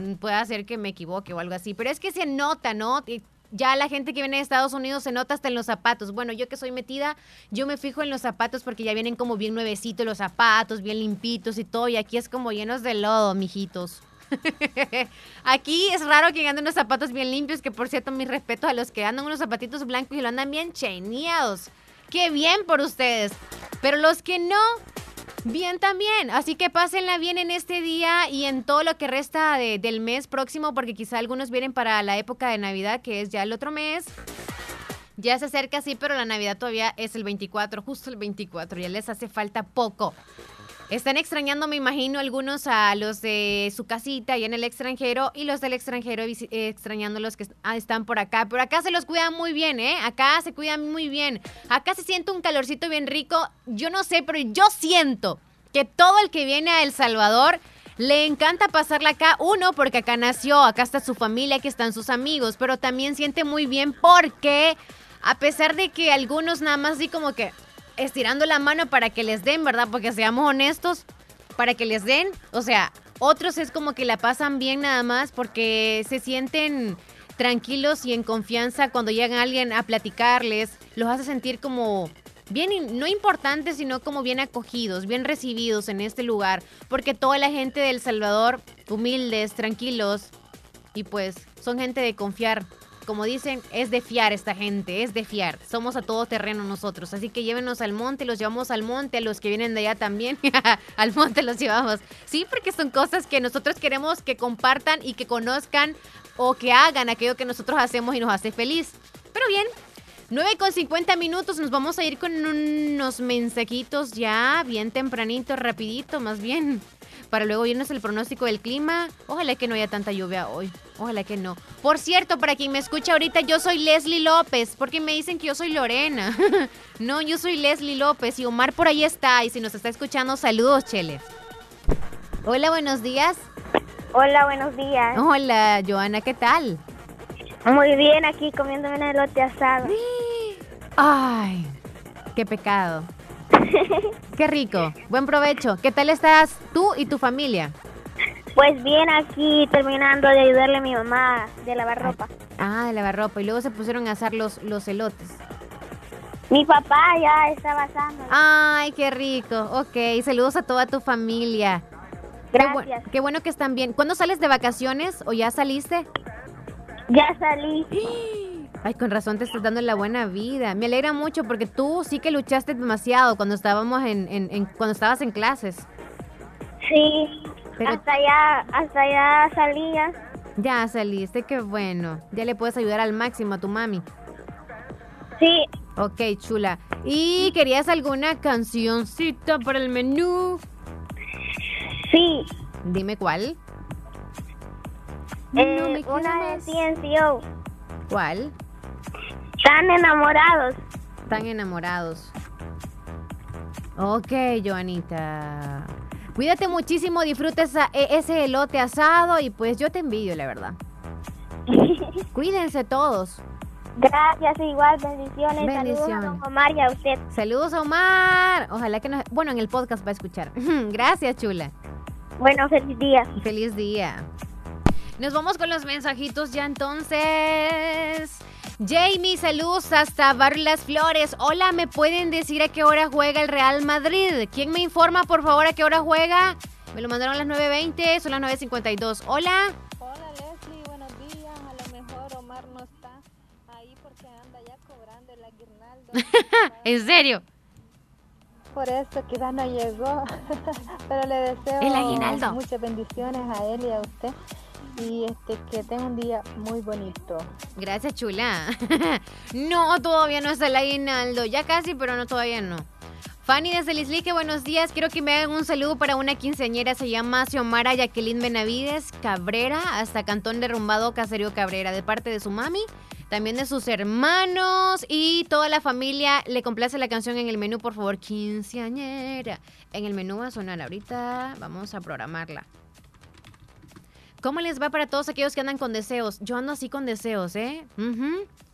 [SPEAKER 1] mm, puede ser que me equivoque o algo así, pero es que se nota, ¿no? ya la gente que viene de Estados Unidos se nota hasta en los zapatos. Bueno, yo que soy metida, yo me fijo en los zapatos porque ya vienen como bien nuevecitos los zapatos, bien limpitos y todo. Y aquí es como llenos de lodo, mijitos. aquí es raro que anden unos zapatos bien limpios, que por cierto, mi respeto a los que andan unos zapatitos blancos y lo andan bien cheneados. Qué bien por ustedes. Pero los que no, Bien también, así que pásenla bien en este día y en todo lo que resta del mes próximo, porque quizá algunos vienen para la época de Navidad, que es ya el otro mes. Ya se acerca, sí, pero la Navidad todavía es el 24, justo el 24, ya les hace falta poco. Están extrañando, me imagino, algunos a los de su casita y en el extranjero y los del extranjero extrañando los que ah, están por acá. Pero acá se los cuidan muy bien, ¿eh? Acá se cuidan muy bien. Acá se siente un calorcito bien rico. Yo no sé, pero yo siento que todo el que viene a El Salvador le encanta pasarla acá. Uno, porque acá nació, acá está su familia, aquí están sus amigos, pero también siente muy bien porque a pesar de que algunos nada más di como que, estirando la mano para que les den, ¿verdad? Porque seamos honestos, para que les den, o sea, otros es como que la pasan bien nada más porque se sienten tranquilos y en confianza cuando llega alguien a platicarles, los hace sentir como bien, no importantes, sino como bien acogidos, bien recibidos en este lugar, porque toda la gente de Salvador, humildes, tranquilos, y pues son gente de confiar como dicen, es de fiar esta gente, es de fiar. Somos a todo terreno nosotros. Así que llévenos al monte, los llevamos al monte, a los que vienen de allá también, al monte los llevamos. Sí, porque son cosas que nosotros queremos que compartan y que conozcan o que hagan aquello que nosotros hacemos y nos hace feliz. Pero bien, 9 con 50 minutos, nos vamos a ir con unos mensajitos ya, bien tempranito, rapidito, más bien para luego irnos el pronóstico del clima. Ojalá que no haya tanta lluvia hoy. Ojalá que no. Por cierto, para quien me escucha ahorita, yo soy Leslie López, porque me dicen que yo soy Lorena. no, yo soy Leslie López y Omar por ahí está. Y si nos está escuchando, saludos, Cheles. Hola, buenos días.
[SPEAKER 12] Hola, buenos días.
[SPEAKER 1] Hola, Joana, ¿qué tal?
[SPEAKER 12] Muy bien, aquí comiéndome un elote asado.
[SPEAKER 1] Ay, qué pecado. Qué rico, buen provecho. ¿Qué tal estás tú y tu familia?
[SPEAKER 12] Pues bien, aquí terminando de ayudarle a mi mamá de lavar ropa.
[SPEAKER 1] Ah, de lavar ropa. Y luego se pusieron a hacer los, los elotes.
[SPEAKER 12] Mi papá ya está asando.
[SPEAKER 1] Ay, qué rico. Ok, saludos a toda tu familia.
[SPEAKER 12] Gracias.
[SPEAKER 1] Qué, qué bueno que están bien. ¿Cuándo sales de vacaciones o ya saliste?
[SPEAKER 12] Ya salí.
[SPEAKER 1] Ay, con razón te estás dando la buena vida. Me alegra mucho porque tú sí que luchaste demasiado cuando estábamos en, cuando estabas en clases.
[SPEAKER 12] Sí, hasta allá, hasta allá salía.
[SPEAKER 1] Ya saliste, qué bueno. Ya le puedes ayudar al máximo a tu mami.
[SPEAKER 12] Sí.
[SPEAKER 1] Ok, chula. ¿Y querías alguna cancioncita para el menú?
[SPEAKER 12] Sí.
[SPEAKER 1] Dime cuál.
[SPEAKER 12] Eh, una de CNCO.
[SPEAKER 1] ¿Cuál?
[SPEAKER 12] Están enamorados.
[SPEAKER 1] Están enamorados. Ok, Joanita. Cuídate muchísimo, disfruta e, ese elote asado y pues yo te envidio, la verdad. Cuídense todos.
[SPEAKER 12] Gracias, igual, bendiciones. Bendiciones. Saludos a Omar y a usted.
[SPEAKER 1] Saludos a Omar. Ojalá que nos... Bueno, en el podcast va a escuchar. Gracias, chula.
[SPEAKER 12] Bueno, feliz día.
[SPEAKER 1] Feliz día. Nos vamos con los mensajitos ya entonces. Jamie, saludos hasta Bar Las Flores. Hola, ¿me pueden decir a qué hora juega el Real Madrid? ¿Quién me informa, por favor, a qué hora juega? Me lo mandaron a las 9.20, son las 9.52.
[SPEAKER 13] Hola. Hola, Leslie, buenos días. A lo mejor Omar no está ahí porque anda ya cobrando el aguinaldo.
[SPEAKER 1] ¿En serio?
[SPEAKER 13] Por eso quizás no llegó, pero le deseo
[SPEAKER 1] el aguinaldo.
[SPEAKER 13] muchas bendiciones a él y a usted y este que tenga un día muy bonito.
[SPEAKER 1] Gracias, chula. no, todavía no es el aguinaldo. Ya casi, pero no todavía no. Fanny desde Lislique, buenos días. Quiero que me hagan un saludo para una quinceañera. Se llama Xiomara Jacqueline Benavides Cabrera, hasta Cantón Derrumbado, Caserío Cabrera, de parte de su mami, también de sus hermanos y toda la familia. Le complace la canción en el menú, por favor, quinceañera. En el menú va a sonar ahorita. Vamos a programarla. ¿Cómo les va para todos aquellos que andan con deseos? Yo ando así con deseos, ¿eh?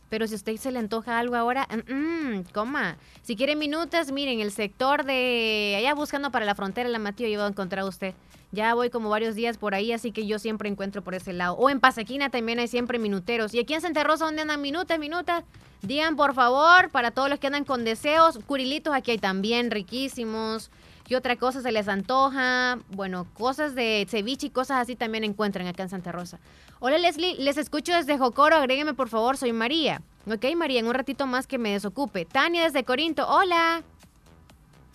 [SPEAKER 1] Pero si a usted se le antoja algo ahora, mmm, coma. Si quiere minutos, miren, el sector de allá buscando para la frontera, la Matío, yo a encontrar a usted. Ya voy como varios días por ahí, así que yo siempre encuentro por ese lado. O en Pasequina también hay siempre minuteros. Y aquí en Santa Rosa, ¿dónde andan minutas, minutas? Digan, por favor, para todos los que andan con deseos, curilitos aquí hay también riquísimos. ¿Qué otra cosa se les antoja? Bueno, cosas de ceviche y cosas así también encuentran acá en Santa Rosa. Hola Leslie, les escucho desde Jocoro, agrégueme por favor, soy María. Ok, María, en un ratito más que me desocupe. Tania desde Corinto, hola.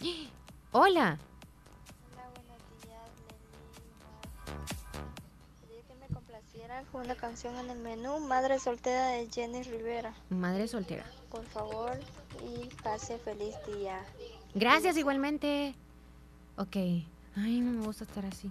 [SPEAKER 1] Hola.
[SPEAKER 13] Hola, buenos días, Quería que me complacieran con una canción en el menú, Madre Soltera de Jenny Rivera.
[SPEAKER 1] Madre Soltera.
[SPEAKER 13] Por favor, y pase feliz día.
[SPEAKER 1] Gracias igualmente. Ok. Ay, no me gusta estar así.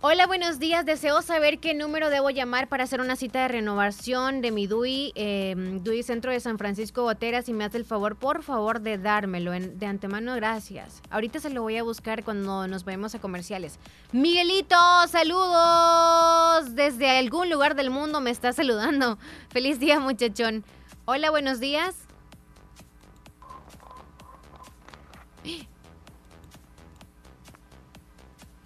[SPEAKER 1] Hola, buenos días. Deseo saber qué número debo llamar para hacer una cita de renovación de mi DUI, em, DUI Centro de San Francisco Botera. Si me hace el favor, por favor, de dármelo. de antemano, gracias. Ahorita se lo voy a buscar cuando nos vayamos a comerciales. Miguelito, saludos. Desde algún lugar del mundo me está saludando. Feliz día, muchachón. Hola, buenos días.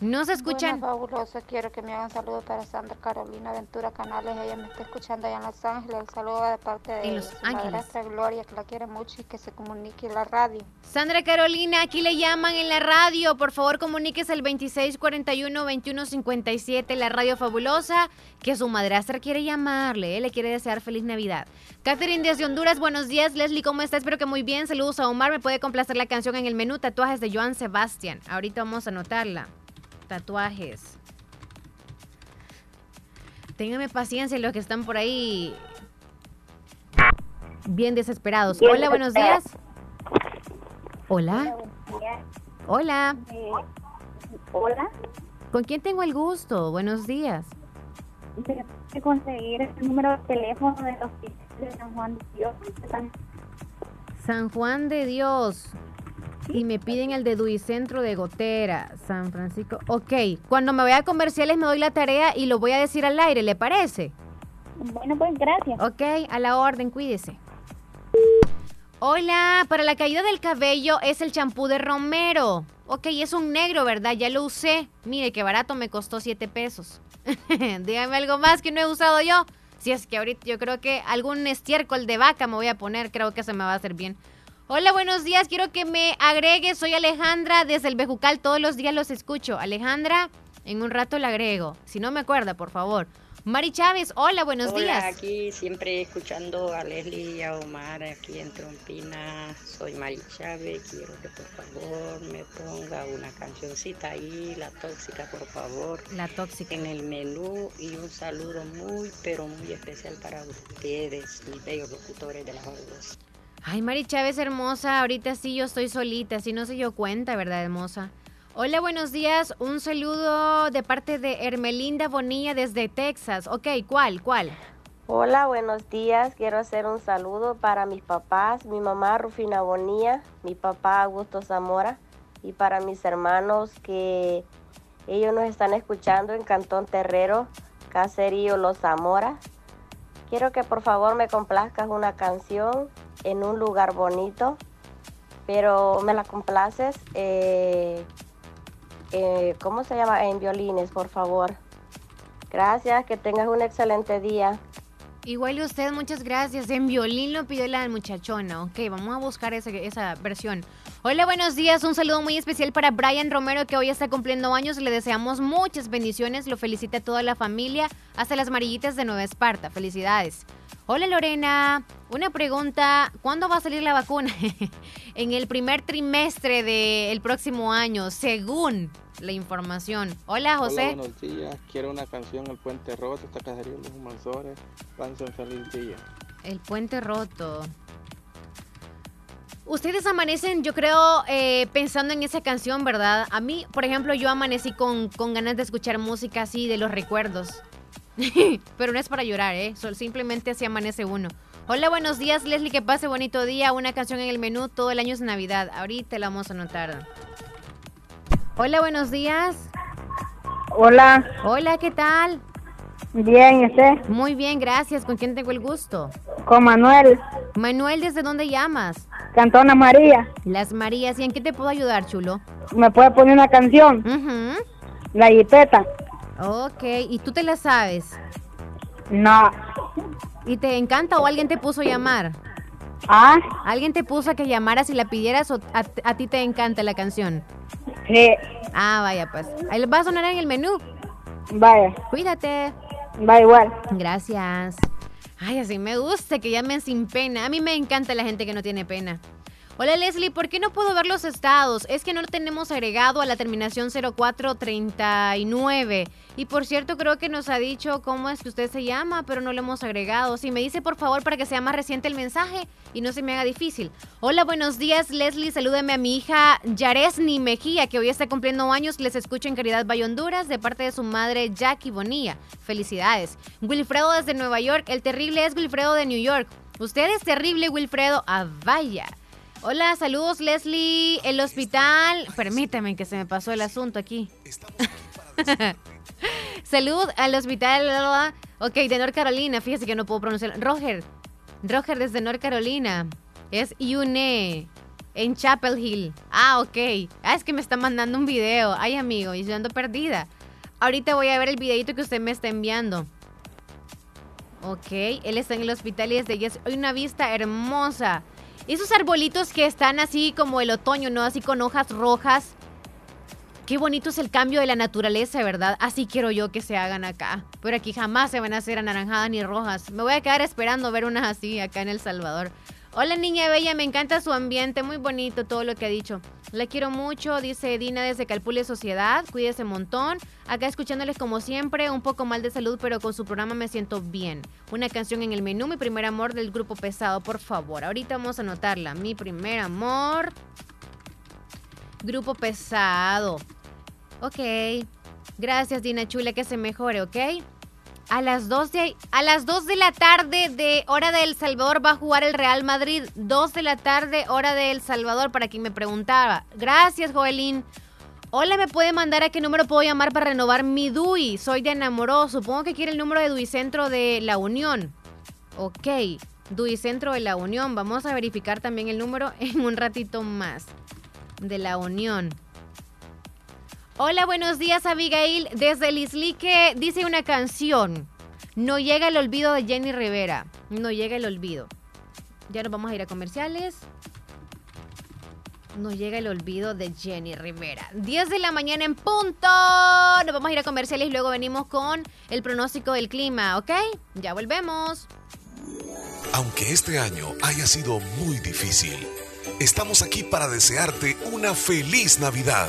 [SPEAKER 1] No se escuchan.
[SPEAKER 13] Bueno, fabuloso. Quiero que me hagan saludos para Sandra Carolina Ventura Canales. Ella me está escuchando allá en Los Ángeles. El saludo de parte de
[SPEAKER 1] Los
[SPEAKER 13] su
[SPEAKER 1] Ángeles.
[SPEAKER 13] Gloria, que la quiere mucho y que se comunique en la radio.
[SPEAKER 1] Sandra Carolina, aquí le llaman en la radio. Por favor, comuníquese al 2641-2157, la radio fabulosa, que su madrastra quiere llamarle. ¿eh? Le quiere desear feliz Navidad. Catherine desde Honduras, buenos días. Leslie, ¿cómo está? Espero que muy bien. Saludos a Omar. Me puede complacer la canción en el menú Tatuajes de Joan Sebastián. Ahorita vamos a anotarla tatuajes. Ténganme paciencia los que están por ahí bien desesperados. Hola, buenos días. Hola. Hola.
[SPEAKER 12] Hola.
[SPEAKER 1] ¿Con quién tengo el gusto? Buenos días.
[SPEAKER 12] conseguir el número de teléfono de los de San Juan de Dios.
[SPEAKER 1] San Juan de Dios. Y me piden el de Duicentro de Gotera, San Francisco. Ok, cuando me vaya a comerciales me doy la tarea y lo voy a decir al aire, ¿le parece?
[SPEAKER 12] Bueno, pues gracias.
[SPEAKER 1] Ok, a la orden, cuídese. Hola, para la caída del cabello es el champú de Romero. Ok, es un negro, ¿verdad? Ya lo usé. Mire, qué barato me costó 7 pesos. Dígame algo más que no he usado yo. Si es que ahorita yo creo que algún estiércol de vaca me voy a poner, creo que se me va a hacer bien. Hola, buenos días. Quiero que me agregue. Soy Alejandra desde el Bejucal. Todos los días los escucho. Alejandra, en un rato la agrego. Si no me acuerda, por favor. Mari Chávez, hola, buenos
[SPEAKER 14] hola,
[SPEAKER 1] días.
[SPEAKER 14] aquí siempre escuchando a Leslie y a Omar aquí en Trompina. Soy Mari Chávez. Quiero que por favor me ponga una cancioncita ahí, La Tóxica, por favor.
[SPEAKER 1] La Tóxica.
[SPEAKER 14] En el menú y un saludo muy, pero muy especial para ustedes, mis bellos locutores de la voz.
[SPEAKER 1] Ay, Mari Chávez hermosa, ahorita sí yo estoy solita, si no se dio cuenta, ¿verdad, hermosa? Hola, buenos días. Un saludo de parte de Hermelinda Bonilla desde Texas. Ok, ¿cuál? ¿Cuál?
[SPEAKER 15] Hola, buenos días. Quiero hacer un saludo para mis papás, mi mamá Rufina Bonilla, mi papá Augusto Zamora y para mis hermanos que ellos nos están escuchando en Cantón Terrero, Caserío Los Zamora. Quiero que por favor me complazcas una canción en un lugar bonito, pero me la complaces, eh, eh, ¿cómo se llama? En violines, por favor. Gracias, que tengas un excelente día.
[SPEAKER 1] Igual usted, muchas gracias. En violín lo pidió la muchachona. Ok, vamos a buscar esa, esa versión. Hola, buenos días. Un saludo muy especial para Brian Romero, que hoy está cumpliendo años. Le deseamos muchas bendiciones. Lo felicita toda la familia, hasta las marillitas de Nueva Esparta. Felicidades. Hola Lorena, una pregunta, ¿cuándo va a salir la vacuna? en el primer trimestre del próximo año, según la información. Hola José.
[SPEAKER 16] Hola, buenos días, quiero una canción, El Puente Roto, esta cacería de los canción feliz día.
[SPEAKER 1] El Puente Roto. Ustedes amanecen, yo creo, eh, pensando en esa canción, ¿verdad? A mí, por ejemplo, yo amanecí con, con ganas de escuchar música así de los recuerdos. Pero no es para llorar, ¿eh? simplemente así amanece uno. Hola, buenos días, Leslie, que pase bonito día. Una canción en el menú, todo el año es Navidad. Ahorita la vamos a anotar. Hola, buenos días.
[SPEAKER 12] Hola.
[SPEAKER 1] Hola, ¿qué tal?
[SPEAKER 12] Bien, ¿y usted?
[SPEAKER 1] Muy bien, gracias. ¿Con quién tengo el gusto?
[SPEAKER 12] Con Manuel.
[SPEAKER 1] Manuel, ¿desde dónde llamas?
[SPEAKER 12] Cantona María.
[SPEAKER 1] Las Marías. ¿Y en qué te puedo ayudar, chulo?
[SPEAKER 12] ¿Me puede poner una canción? La jipeta.
[SPEAKER 1] Ok, ¿y tú te la sabes?
[SPEAKER 12] No.
[SPEAKER 1] ¿Y te encanta o alguien te puso a llamar?
[SPEAKER 12] ¿Ah?
[SPEAKER 1] ¿Alguien te puso a que llamaras y la pidieras o a, a ti te encanta la canción?
[SPEAKER 12] Sí.
[SPEAKER 1] Ah, vaya, pues. Ahí va a sonar en el menú.
[SPEAKER 12] Vaya.
[SPEAKER 1] Cuídate.
[SPEAKER 12] Va igual.
[SPEAKER 1] Gracias. Ay, así me gusta que llamen sin pena. A mí me encanta la gente que no tiene pena. Hola Leslie, ¿por qué no puedo ver los estados? Es que no lo tenemos agregado a la terminación 0439. Y por cierto, creo que nos ha dicho cómo es que usted se llama, pero no lo hemos agregado. Si me dice por favor para que sea más reciente el mensaje y no se me haga difícil. Hola, buenos días Leslie, salúdame a mi hija Yaresni Mejía, que hoy está cumpliendo años. Les escucho en Caridad Valle Honduras de parte de su madre Jackie Bonilla. Felicidades. Wilfredo desde Nueva York, el terrible es Wilfredo de New York. Usted es terrible, Wilfredo. Ah, vaya. Hola, saludos Leslie, el hospital. Permítame que se me pasó el asunto aquí. Salud al hospital. Ok, de North Carolina. Fíjese que no puedo pronunciar. Roger. Roger desde North Carolina. Es Yune. En Chapel Hill. Ah, ok. Ah, es que me está mandando un video. Ay, amigo, y yo ando perdida. Ahorita voy a ver el videito que usted me está enviando. Ok, él está en el hospital y desde allí hay una vista hermosa. Esos arbolitos que están así como el otoño, ¿no? Así con hojas rojas. Qué bonito es el cambio de la naturaleza, ¿verdad? Así quiero yo que se hagan acá. Pero aquí jamás se van a hacer anaranjadas ni rojas. Me voy a quedar esperando ver unas así acá en El Salvador. Hola niña bella, me encanta su ambiente, muy bonito todo lo que ha dicho. La quiero mucho, dice Dina desde Calpule Sociedad, cuídese un montón. Acá escuchándoles como siempre, un poco mal de salud, pero con su programa me siento bien. Una canción en el menú, mi primer amor del grupo pesado, por favor. Ahorita vamos a anotarla, mi primer amor. Grupo pesado. Ok. Gracias Dina Chula, que se mejore, ¿ok? A las, 2 de, a las 2 de la tarde de hora de El Salvador va a jugar el Real Madrid. 2 de la tarde, hora de El Salvador, para quien me preguntaba. Gracias, Joelín. Hola, ¿me puede mandar a qué número puedo llamar para renovar mi DUI? Soy de Enamoró. Supongo que quiere el número de DUI Centro de La Unión. Ok, DUI Centro de La Unión. Vamos a verificar también el número en un ratito más. De La Unión. Hola, buenos días Abigail. Desde el Islique dice una canción. No llega el olvido de Jenny Rivera. No llega el olvido. Ya nos vamos a ir a comerciales. No llega el olvido de Jenny Rivera. 10 de la mañana en punto. Nos vamos a ir a comerciales y luego venimos con el pronóstico del clima, ¿ok? Ya volvemos.
[SPEAKER 9] Aunque este año haya sido muy difícil, estamos aquí para desearte una feliz Navidad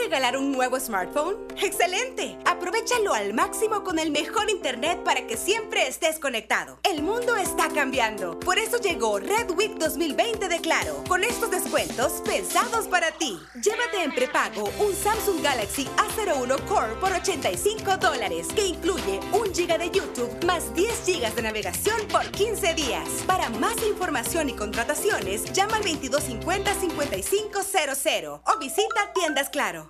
[SPEAKER 10] ¿Te vas a regalar un nuevo smartphone? ¡Excelente! Aprovechalo al máximo con el mejor internet para que siempre estés conectado. El mundo está cambiando. Por eso llegó Red Week 2020 de Claro, con estos descuentos pensados para ti. Llévate en prepago un Samsung Galaxy A01 Core por 85 dólares, que incluye 1 GB de YouTube más 10 GB de navegación por 15 días. Para más información y contrataciones, llama al 2250-5500 o visita tiendas Claro.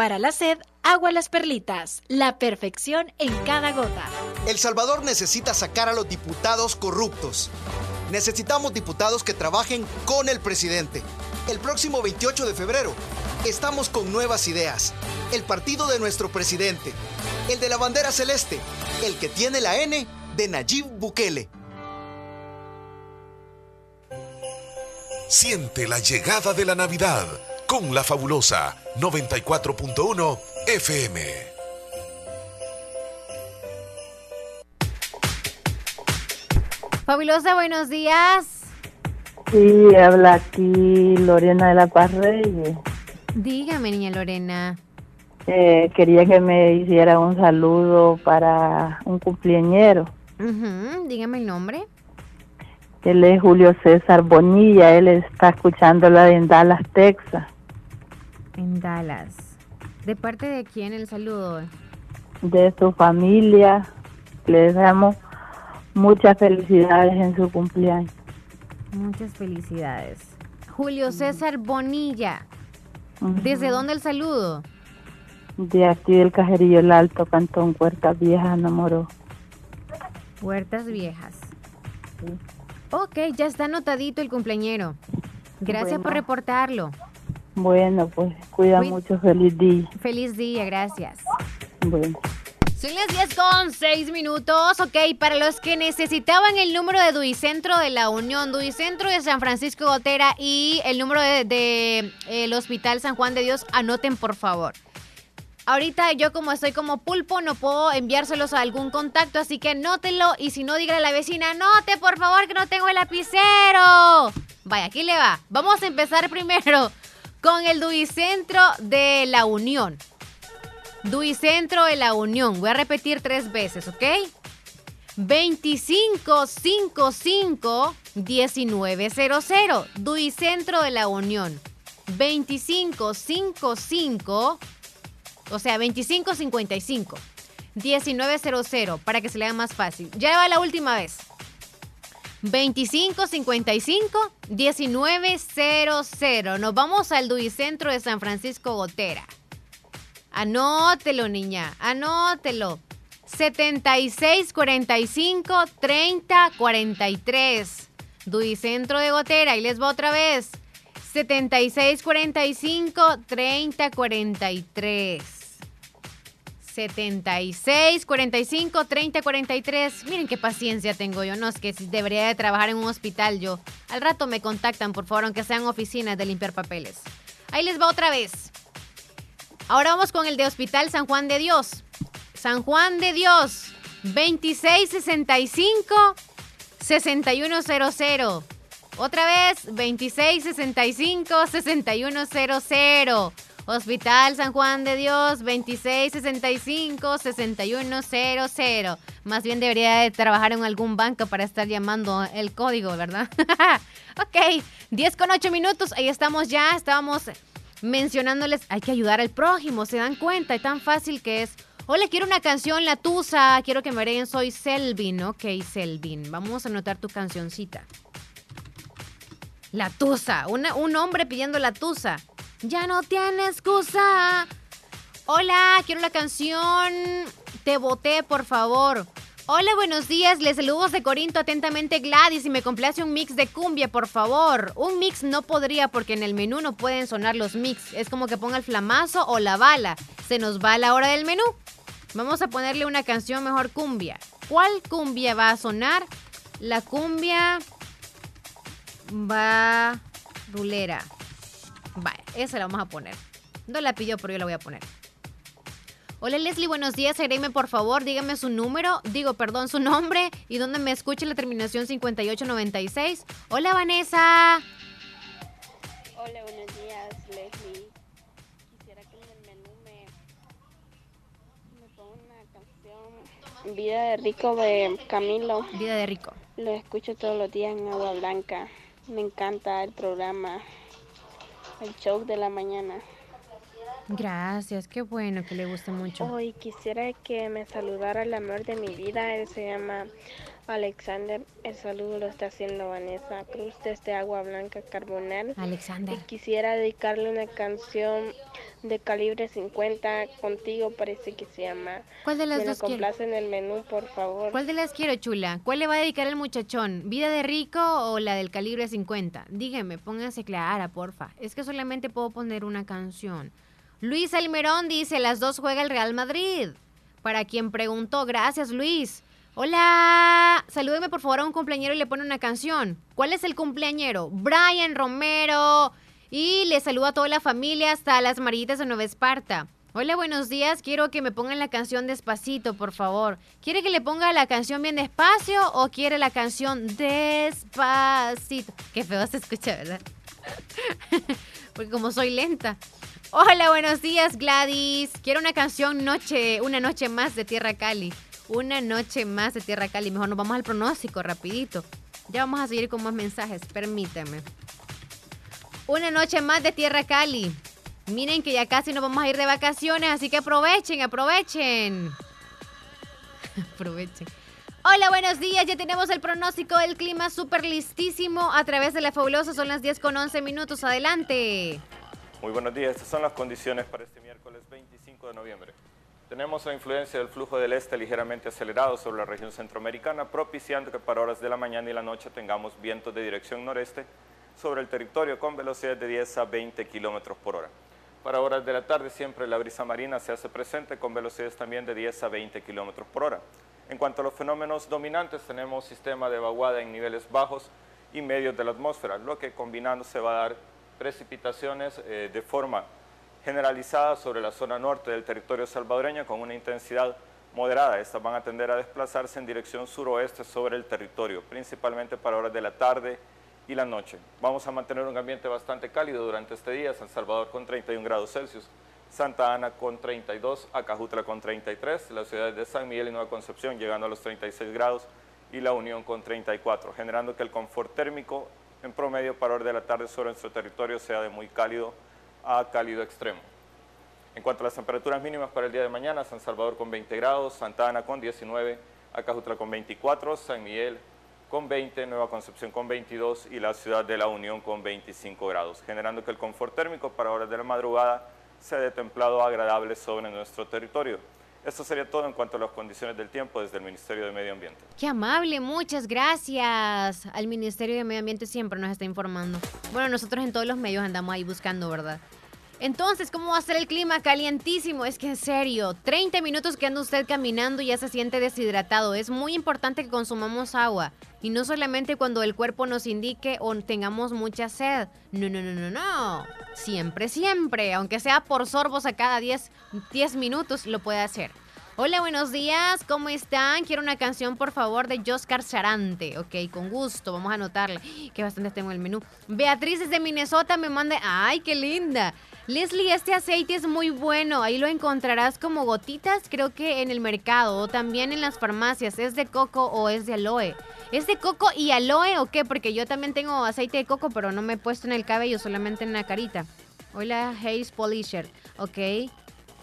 [SPEAKER 3] Para la sed, agua las perlitas. La perfección en cada gota.
[SPEAKER 11] El Salvador necesita sacar a los diputados corruptos. Necesitamos diputados que trabajen con el presidente. El próximo 28 de febrero estamos con nuevas ideas. El partido de nuestro presidente. El de la bandera celeste. El que tiene la N de Nayib Bukele.
[SPEAKER 9] Siente la llegada de la Navidad con la fabulosa 94.1 FM.
[SPEAKER 1] Fabulosa, buenos días.
[SPEAKER 17] Sí, habla aquí Lorena de la Paz Reyes.
[SPEAKER 1] Dígame, niña Lorena.
[SPEAKER 17] Eh, quería que me hiciera un saludo para un cumpleañero.
[SPEAKER 1] Dígame el nombre.
[SPEAKER 17] Él es Julio César Bonilla, él está escuchándola en Dallas, Texas.
[SPEAKER 1] En Dallas. ¿De parte de quién el saludo?
[SPEAKER 17] De su familia, le deseamos muchas felicidades en su cumpleaños.
[SPEAKER 1] Muchas felicidades. Julio César Bonilla. ¿Desde dónde el saludo?
[SPEAKER 17] De aquí del Cajerillo El Alto, Cantón Puertas Viejas, Namoró.
[SPEAKER 1] Puertas Viejas. Ok, ya está anotadito el cumpleañero. Gracias por reportarlo.
[SPEAKER 17] Bueno, pues cuida
[SPEAKER 1] Cuid-
[SPEAKER 17] mucho, feliz día.
[SPEAKER 1] Feliz día, gracias.
[SPEAKER 17] Bueno.
[SPEAKER 1] Son las 10 con 6 minutos. Ok, para los que necesitaban el número de Duicentro de la Unión, Duicentro de San Francisco Gotera y el número de, de, el Hospital San Juan de Dios, anoten por favor. Ahorita yo como estoy como pulpo no puedo enviárselos a algún contacto, así que anótenlo y si no, dígale a la vecina, anote por favor que no tengo el lapicero. Vaya, aquí le va. Vamos a empezar primero con el Duicentro de la Unión. Duicentro de la Unión. Voy a repetir tres veces, ¿ok? 2555 1900. Duicentro de la Unión. 2555, o sea, 2555 1900 para que se le haga más fácil. Ya va la última vez. 2555 1900. Nos vamos al Duicentro de San Francisco Gotera. Anótelo, niña, anótelo. 7645 3043. Duicentro de Gotera, y les va otra vez. 7645 3043. 76 45 30 43. Miren qué paciencia tengo yo. No es que debería de trabajar en un hospital yo. Al rato me contactan, por favor, aunque sean oficinas de limpiar papeles. Ahí les va otra vez. Ahora vamos con el de Hospital San Juan de Dios. San Juan de Dios, 2665 6100. Otra vez, 2665 6100. Hospital San Juan de Dios, 2665-6100. Más bien debería de trabajar en algún banco para estar llamando el código, ¿verdad? ok, 10 con 8 minutos, ahí estamos ya, estábamos mencionándoles, hay que ayudar al prójimo, ¿se dan cuenta? Es tan fácil que es. Hola, quiero una canción, La Tusa, quiero que me agreguen, soy Selvin, ok, Selvin, vamos a anotar tu cancioncita. La Tusa, un hombre pidiendo La Tusa. Ya no tiene excusa. Hola, quiero la canción. Te voté, por favor. Hola, buenos días. Les saludos de Corinto atentamente Gladys y me complace un mix de cumbia, por favor. Un mix no podría porque en el menú no pueden sonar los mix. Es como que ponga el flamazo o la bala. Se nos va la hora del menú. Vamos a ponerle una canción mejor cumbia. ¿Cuál cumbia va a sonar? La cumbia va rulera. Vale, esa la vamos a poner. No la pidió, pero yo la voy a poner. Hola Leslie, buenos días. Agrégame por favor, dígame su número, digo, perdón, su nombre y dónde me escuche la terminación 5896. Hola Vanessa.
[SPEAKER 13] Hola, buenos días Leslie. Quisiera que en el menú me, me ponga una canción Vida de Rico de Camilo.
[SPEAKER 1] Vida de Rico.
[SPEAKER 13] Lo escucho todos los días en Agua Blanca. Me encanta el programa el show de la mañana.
[SPEAKER 1] Gracias, qué bueno que le guste mucho.
[SPEAKER 13] Hoy quisiera que me saludara el amor de mi vida, él se llama Alexander. El saludo lo está haciendo Vanessa Cruz desde Agua Blanca Carbonel.
[SPEAKER 1] Alexander.
[SPEAKER 13] Y quisiera dedicarle una canción de calibre 50 contigo, parece que se llama.
[SPEAKER 1] ¿Cuál de las
[SPEAKER 13] me
[SPEAKER 1] dos
[SPEAKER 13] lo complace en el menú, por favor.
[SPEAKER 1] ¿Cuál de las quiero, chula? ¿Cuál le va a dedicar el muchachón? ¿Vida de rico o la del calibre 50? Dígame, pónganse clara, porfa. Es que solamente puedo poner una canción. Luis Almerón dice, las dos juega el Real Madrid. Para quien preguntó, gracias Luis. Hola, salúdeme por favor a un cumpleañero y le pone una canción. ¿Cuál es el cumpleañero? Brian Romero. Y le saludo a toda la familia hasta las Marillitas de Nueva Esparta. Hola, buenos días. Quiero que me pongan la canción despacito, por favor. ¿Quiere que le ponga la canción bien despacio o quiere la canción despacito? Qué feo se escucha, ¿verdad? Porque como soy lenta. Hola, buenos días, Gladys. Quiero una canción noche, una noche más de Tierra Cali. Una noche más de Tierra Cali. Mejor nos vamos al pronóstico rapidito. Ya vamos a seguir con más mensajes, permítame. Una noche más de Tierra Cali. Miren que ya casi nos vamos a ir de vacaciones, así que aprovechen, aprovechen. aprovechen. Hola, buenos días. Ya tenemos el pronóstico del clima súper listísimo a través de la fabulosa. Son las 10 con 11 minutos. Adelante.
[SPEAKER 18] Muy buenos días. Estas son las condiciones para este miércoles 25 de noviembre. Tenemos la influencia del flujo del este ligeramente acelerado sobre la región centroamericana, propiciando que para horas de la mañana y la noche tengamos vientos de dirección noreste sobre el territorio con velocidades de 10 a 20 kilómetros por hora. Para horas de la tarde siempre la brisa marina se hace presente con velocidades también de 10 a 20 kilómetros por hora. En cuanto a los fenómenos dominantes, tenemos sistema de vaguada en niveles bajos y medios de la atmósfera, lo que combinando se va a dar precipitaciones eh, de forma generalizada sobre la zona norte del territorio salvadoreño con una intensidad moderada. Estas van a tender a desplazarse en dirección suroeste sobre el territorio, principalmente para horas de la tarde y la noche. Vamos a mantener un ambiente bastante cálido durante este día, San Salvador con 31 grados Celsius, Santa Ana con 32, Acajutla con 33, las ciudades de San Miguel y Nueva Concepción llegando a los 36 grados y La Unión con 34, generando que el confort térmico en promedio para hora de la tarde sobre nuestro territorio sea de muy cálido a cálido extremo. En cuanto a las temperaturas mínimas para el día de mañana, San Salvador con 20 grados, Santa Ana con 19, Acajutla con 24, San Miguel con 20, Nueva Concepción con 22 y la ciudad de La Unión con 25 grados, generando que el confort térmico para horas de la madrugada sea de templado agradable sobre nuestro territorio. Esto sería todo en cuanto a las condiciones del tiempo desde el Ministerio de Medio Ambiente.
[SPEAKER 1] Qué amable, muchas gracias. Al Ministerio de Medio Ambiente siempre nos está informando. Bueno, nosotros en todos los medios andamos ahí buscando, ¿verdad? Entonces, ¿cómo va a ser el clima? Calientísimo. Es que en serio, 30 minutos que anda usted caminando ya se siente deshidratado. Es muy importante que consumamos agua. Y no solamente cuando el cuerpo nos indique o tengamos mucha sed. No, no, no, no, no. Siempre, siempre. Aunque sea por sorbos a cada 10, 10 minutos, lo puede hacer. Hola, buenos días, ¿cómo están? Quiero una canción, por favor, de Joscar Charante. Ok, con gusto, vamos a anotarla. Que bastante tengo en el menú. Beatriz desde Minnesota me manda. ¡Ay, qué linda! Leslie, este aceite es muy bueno. Ahí lo encontrarás como gotitas, creo que en el mercado o también en las farmacias. ¿Es de coco o es de aloe? ¿Es de coco y aloe o qué? Porque yo también tengo aceite de coco, pero no me he puesto en el cabello, solamente en la carita. Hola, Haze Polisher. Ok.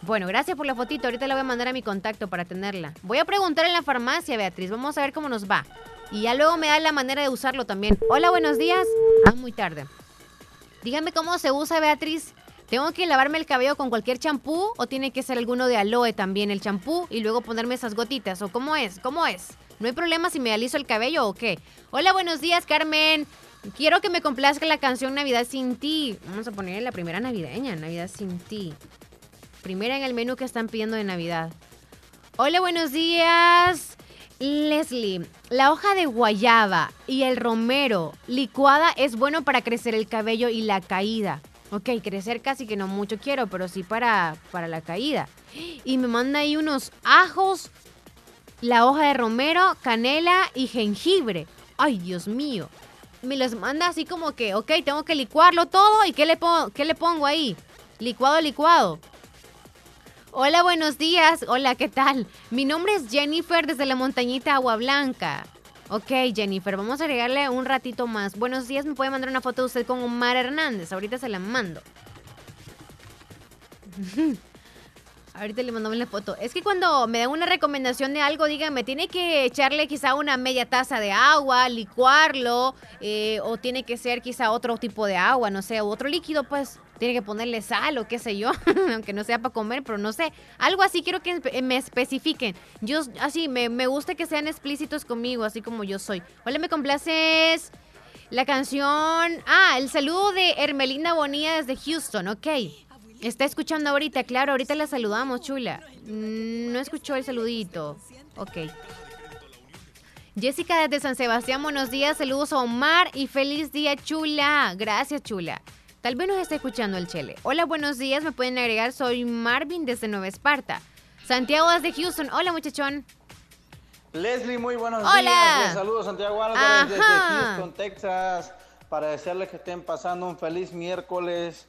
[SPEAKER 1] Bueno, gracias por la fotito. Ahorita la voy a mandar a mi contacto para tenerla. Voy a preguntar en la farmacia, Beatriz. Vamos a ver cómo nos va. Y ya luego me da la manera de usarlo también. Hola, buenos días. Ah, muy tarde. Dígame cómo se usa, Beatriz. ¿Tengo que lavarme el cabello con cualquier champú o tiene que ser alguno de aloe también el champú y luego ponerme esas gotitas? ¿O cómo es? ¿Cómo es? ¿No hay problema si me aliso el cabello o qué? Hola, buenos días, Carmen. Quiero que me complazca la canción Navidad sin ti. Vamos a poner la primera navideña, Navidad sin ti. Primera en el menú que están pidiendo de Navidad. Hola, buenos días. Leslie, la hoja de guayaba y el romero licuada es bueno para crecer el cabello y la caída. Ok, crecer casi que no mucho quiero, pero sí para, para la caída. Y me manda ahí unos ajos, la hoja de romero, canela y jengibre. Ay, Dios mío. Me los manda así como que, ok, tengo que licuarlo todo. ¿Y qué le, pongo, qué le pongo ahí? Licuado, licuado. Hola, buenos días. Hola, ¿qué tal? Mi nombre es Jennifer desde la montañita Agua Blanca. Ok, Jennifer, vamos a agregarle un ratito más. Buenos días, me puede mandar una foto de usted con Omar Hernández. Ahorita se la mando. Ahorita le mandamos la foto. Es que cuando me dan una recomendación de algo, díganme, tiene que echarle quizá una media taza de agua, licuarlo, eh, o tiene que ser quizá otro tipo de agua, no sé, otro líquido, pues tiene que ponerle sal o qué sé yo, aunque no sea para comer, pero no sé. Algo así quiero que me especifiquen. Yo, así, me, me gusta que sean explícitos conmigo, así como yo soy. Hola, me complaces. La canción. Ah, el saludo de Hermelinda Bonilla desde Houston, ok. Está escuchando ahorita, claro, ahorita la saludamos, chula. Mm, no escuchó el saludito. Ok. Jessica desde San Sebastián, buenos días, saludos a Omar y feliz día, chula. Gracias, chula. Tal vez nos esté escuchando el Chele. Hola, buenos días, me pueden agregar, soy Marvin desde Nueva Esparta. Santiago desde Houston, hola muchachón.
[SPEAKER 19] Leslie, muy buenos
[SPEAKER 1] Hola.
[SPEAKER 19] días. Saludos, Santiago Álvarez desde Houston, Texas. Para desearles que estén pasando un feliz miércoles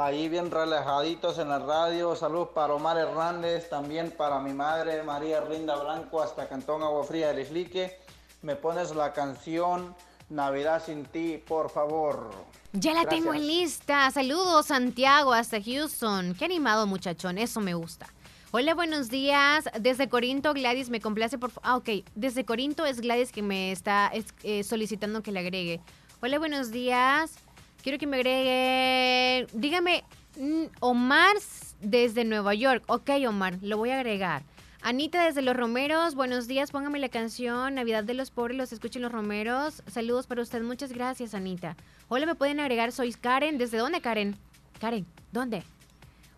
[SPEAKER 19] ahí bien relajaditos en la radio. Saludos para Omar Hernández, también para mi madre María Rinda Blanco hasta Cantón Agua Fría del Islique. Me pones la canción Navidad sin ti, por favor.
[SPEAKER 1] Ya la tengo en lista. Saludos Santiago hasta Houston. Qué animado muchachón, eso me gusta. Hola, buenos días. Desde Corinto, Gladys me complace por... Ah, ok. Desde Corinto es Gladys que me está eh, solicitando que le agregue. Hola, buenos días. Quiero que me agregue. Dígame, mm, Omar desde Nueva York. Ok, Omar, lo voy a agregar. Anita desde Los Romeros, buenos días, póngame la canción Navidad de los Pobres, los escuchen Los Romeros. Saludos para usted, muchas gracias, Anita. Hola, me pueden agregar, soy Karen. ¿Desde dónde, Karen? Karen, ¿dónde?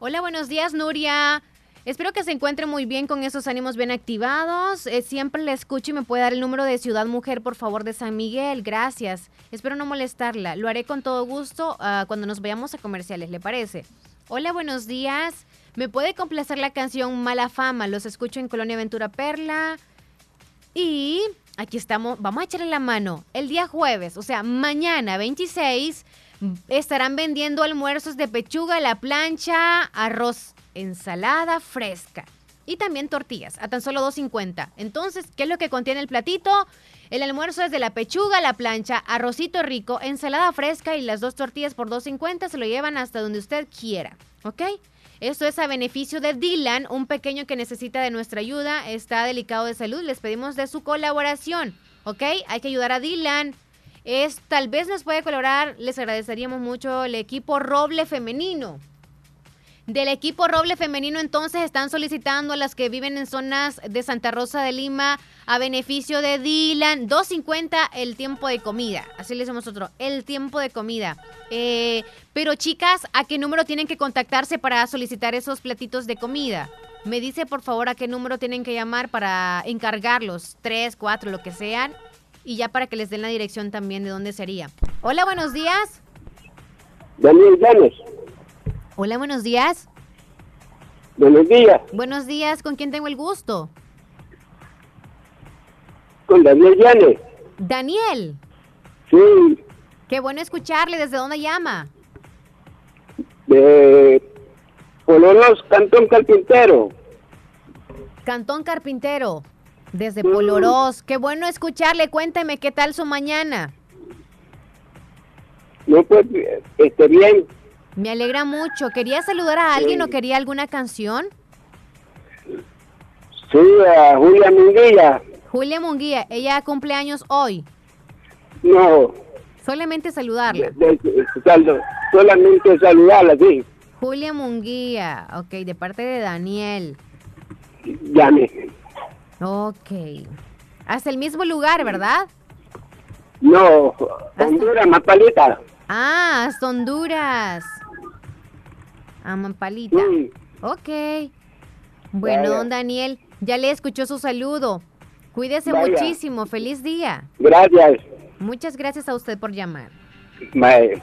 [SPEAKER 1] Hola, buenos días, Nuria. Espero que se encuentre muy bien con esos ánimos bien activados. Eh, siempre le escucho y me puede dar el número de Ciudad Mujer, por favor, de San Miguel. Gracias. Espero no molestarla. Lo haré con todo gusto ah, cuando nos vayamos a comerciales, ¿le parece? Hola, buenos días. ¿Me puede complacer la canción Mala Fama? Los escucho en Colonia Ventura Perla. Y aquí estamos. Vamos a echarle la mano. El día jueves, o sea, mañana 26, estarán vendiendo almuerzos de pechuga la plancha, arroz ensalada fresca y también tortillas a tan solo 2.50. Entonces, ¿qué es lo que contiene el platito? El almuerzo es de la pechuga, la plancha, arrocito rico, ensalada fresca y las dos tortillas por 2.50 se lo llevan hasta donde usted quiera, ¿ok? Esto es a beneficio de Dylan, un pequeño que necesita de nuestra ayuda, está delicado de salud, les pedimos de su colaboración. ¿ok? Hay que ayudar a Dylan. Es, tal vez nos puede colaborar, les agradeceríamos mucho el equipo Roble Femenino. Del equipo Roble Femenino entonces están solicitando a las que viven en zonas de Santa Rosa de Lima a beneficio de Dylan, 2.50 el tiempo de comida. Así le decimos nosotros, el tiempo de comida. Eh, pero chicas, ¿a qué número tienen que contactarse para solicitar esos platitos de comida? Me dice por favor a qué número tienen que llamar para encargarlos, tres, cuatro, lo que sean, y ya para que les den la dirección también de dónde sería. Hola, buenos días.
[SPEAKER 20] Daniel.
[SPEAKER 1] Hola, buenos días.
[SPEAKER 20] Buenos días.
[SPEAKER 1] Buenos días, ¿con quién tengo el gusto?
[SPEAKER 20] Con Daniel Llanes.
[SPEAKER 1] Daniel.
[SPEAKER 20] Sí,
[SPEAKER 1] Qué bueno escucharle. ¿Desde dónde llama?
[SPEAKER 20] de Poloros, Cantón Carpintero.
[SPEAKER 1] Cantón Carpintero. Desde Polorós. Qué bueno escucharle. Cuénteme qué tal su mañana.
[SPEAKER 20] No, pues, esté bien.
[SPEAKER 1] Me alegra mucho. ¿Quería saludar a alguien o quería alguna canción?
[SPEAKER 20] Sí, a Julia Munguía.
[SPEAKER 1] Julia Munguía, ella cumple años hoy.
[SPEAKER 20] No,
[SPEAKER 1] Solamente saludarla.
[SPEAKER 20] de- de- saldo- solamente saludarla, sí.
[SPEAKER 1] Julia Munguía, ok, de parte de Daniel.
[SPEAKER 20] Llame.
[SPEAKER 1] Ok. Hasta el mismo lugar, ¿verdad?
[SPEAKER 20] No, Honduras, Mapalita.
[SPEAKER 1] Ah, hasta Honduras. A Mampalita. Ok. Bueno,
[SPEAKER 20] Vaya.
[SPEAKER 1] don Daniel, ya le escuchó su saludo. Cuídese
[SPEAKER 20] Vaya.
[SPEAKER 1] muchísimo. Feliz día.
[SPEAKER 20] Gracias.
[SPEAKER 1] Muchas gracias a usted por llamar.
[SPEAKER 20] Mae.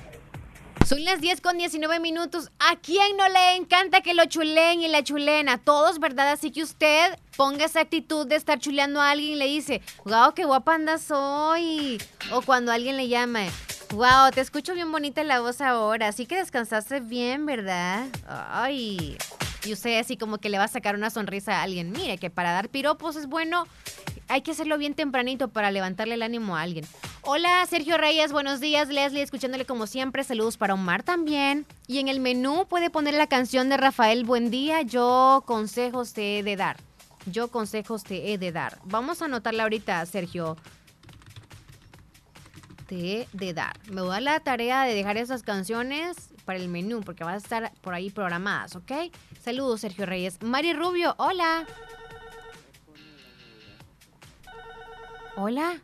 [SPEAKER 1] Son las 10 con 19 minutos. ¿A quién no le encanta que lo chuleen y la chuleen? A todos, ¿verdad? Así que usted ponga esa actitud de estar chuleando a alguien y le dice, wow, qué guapa andas hoy. O cuando alguien le llama, wow, te escucho bien bonita la voz ahora. Así que descansaste bien, ¿verdad? Ay. Y usted así como que le va a sacar una sonrisa a alguien. Mire que para dar piropos es bueno, hay que hacerlo bien tempranito para levantarle el ánimo a alguien. Hola, Sergio Reyes, buenos días. Leslie, escuchándole como siempre. Saludos para Omar también. Y en el menú puede poner la canción de Rafael Buen Día. Yo consejos te he de dar. Yo consejos te he de dar. Vamos a anotarla ahorita, Sergio. Te he de dar. Me voy a la tarea de dejar esas canciones para el menú, porque van a estar por ahí programadas, ¿ok? Saludos, Sergio Reyes. Mari Rubio, hola. Hola.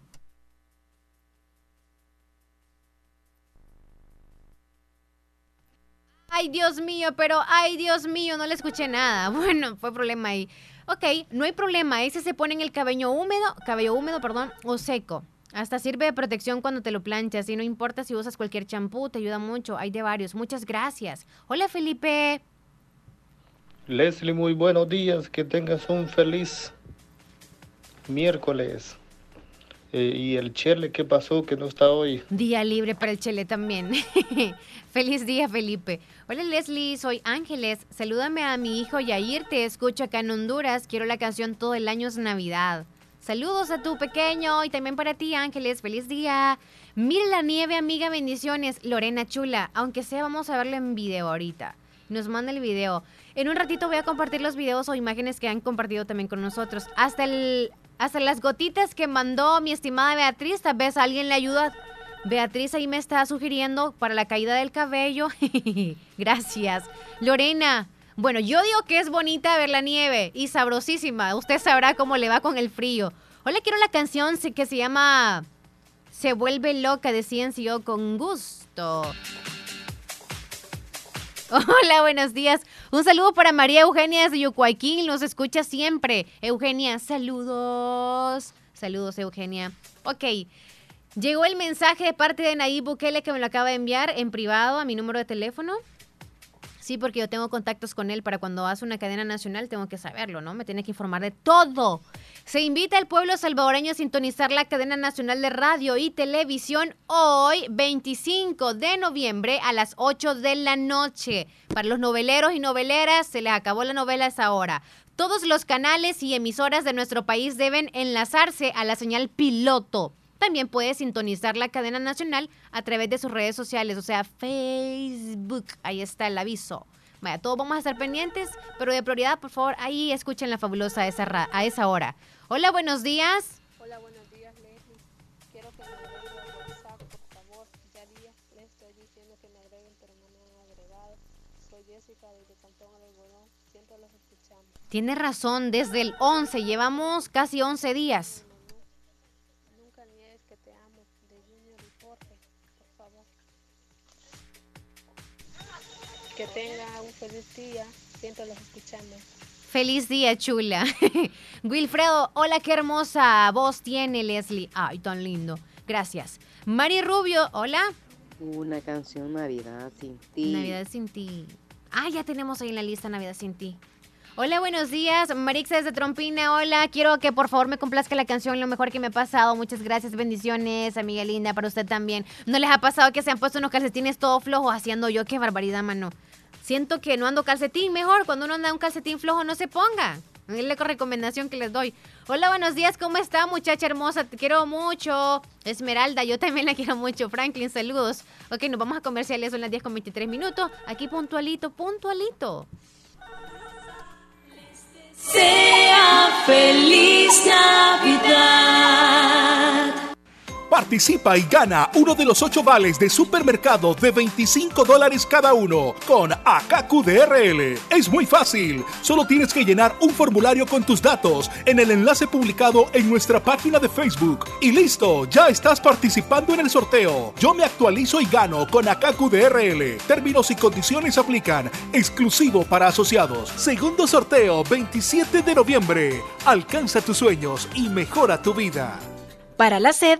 [SPEAKER 1] Ay, Dios mío, pero ay, Dios mío, no le escuché nada. Bueno, fue problema ahí. Ok, no hay problema. Ese se pone en el cabello húmedo, cabello húmedo, perdón, o seco. Hasta sirve de protección cuando te lo planchas y no importa si usas cualquier champú, te ayuda mucho. Hay de varios. Muchas gracias. Hola, Felipe.
[SPEAKER 16] Leslie, muy buenos días. Que tengas un feliz miércoles. Eh, y el Chele, ¿qué pasó? Que no está hoy.
[SPEAKER 1] Día libre para el Chele también. Feliz día, Felipe. Hola, Leslie, soy Ángeles. Salúdame a mi hijo Yair, te escucho acá en Honduras. Quiero la canción Todo el año es Navidad. Saludos a tu pequeño y también para ti, Ángeles. Feliz día. Mira la nieve, amiga, bendiciones. Lorena Chula, aunque sea, vamos a verlo en video ahorita. Nos manda el video. En un ratito voy a compartir los videos o imágenes que han compartido también con nosotros. Hasta el hasta las gotitas que mandó mi estimada Beatriz, tal vez alguien le ayuda. Beatriz ahí me está sugiriendo para la caída del cabello. Gracias. Lorena, bueno, yo digo que es bonita ver la nieve y sabrosísima. Usted sabrá cómo le va con el frío. Hola, quiero la canción que se llama Se vuelve loca de Ciencio con gusto. Hola, buenos días. Un saludo para María Eugenia desde Yucuayquín. Nos escucha siempre. Eugenia, saludos. Saludos, Eugenia. Ok. Llegó el mensaje de parte de Nayib Bukele que me lo acaba de enviar en privado a mi número de teléfono. Sí, porque yo tengo contactos con él para cuando hace una cadena nacional, tengo que saberlo, ¿no? Me tiene que informar de todo. Se invita al pueblo salvadoreño a sintonizar la cadena nacional de radio y televisión hoy, 25 de noviembre, a las 8 de la noche. Para los noveleros y noveleras, se les acabó la novela a esa hora. Todos los canales y emisoras de nuestro país deben enlazarse a la señal piloto también puede sintonizar la cadena nacional a través de sus redes sociales, o sea, Facebook. Ahí está el aviso. Vaya, todos vamos a estar pendientes, pero de prioridad, por favor, ahí escuchen la fabulosa a esa, ra a esa hora. Hola, buenos días.
[SPEAKER 13] Hola, buenos días, Leslie. Quiero que me agreguen
[SPEAKER 21] a WhatsApp, por favor. Ya días les estoy diciendo que me agreguen,
[SPEAKER 13] pero no me han agregado. Soy Jessica desde Cantón Alborón. Siempre los escuchamos.
[SPEAKER 1] Tiene razón, desde el 11, llevamos casi 11 días.
[SPEAKER 13] Que tenga un feliz día, siempre los escuchamos.
[SPEAKER 1] Feliz día, chula. Wilfredo, hola, qué hermosa voz tiene Leslie. Ay, tan lindo. Gracias. Mari Rubio, hola.
[SPEAKER 22] Una canción Navidad sin ti.
[SPEAKER 1] Navidad sin ti. Ah, ya tenemos ahí en la lista Navidad sin ti. Hola, buenos días. Marixa desde Trompina, hola. Quiero que por favor me complazca la canción Lo mejor que me ha pasado. Muchas gracias, bendiciones, amiga linda, para usted también. ¿No les ha pasado que se han puesto unos calcetines todo flojos haciendo yo? Qué barbaridad, mano. Siento que no ando calcetín, mejor. Cuando uno anda un calcetín flojo, no se ponga. Es la recomendación que les doy. Hola, buenos días, ¿cómo está, muchacha hermosa? Te quiero mucho. Esmeralda, yo también la quiero mucho. Franklin, saludos. Ok, nos vamos a comerciales, son las 10 con 23 minutos. Aquí puntualito, puntualito.
[SPEAKER 21] Sea feliz Navidad.
[SPEAKER 23] Participa y gana uno de los ocho vales de supermercado de 25 dólares cada uno con AKQDRL. Es muy fácil. Solo tienes que llenar un formulario con tus datos en el enlace publicado en nuestra página de Facebook. Y listo, ya estás participando en el sorteo. Yo me actualizo y gano con AKQDRL. Términos y condiciones aplican. Exclusivo para asociados. Segundo sorteo 27 de noviembre. Alcanza tus sueños y mejora tu vida.
[SPEAKER 3] Para la sed,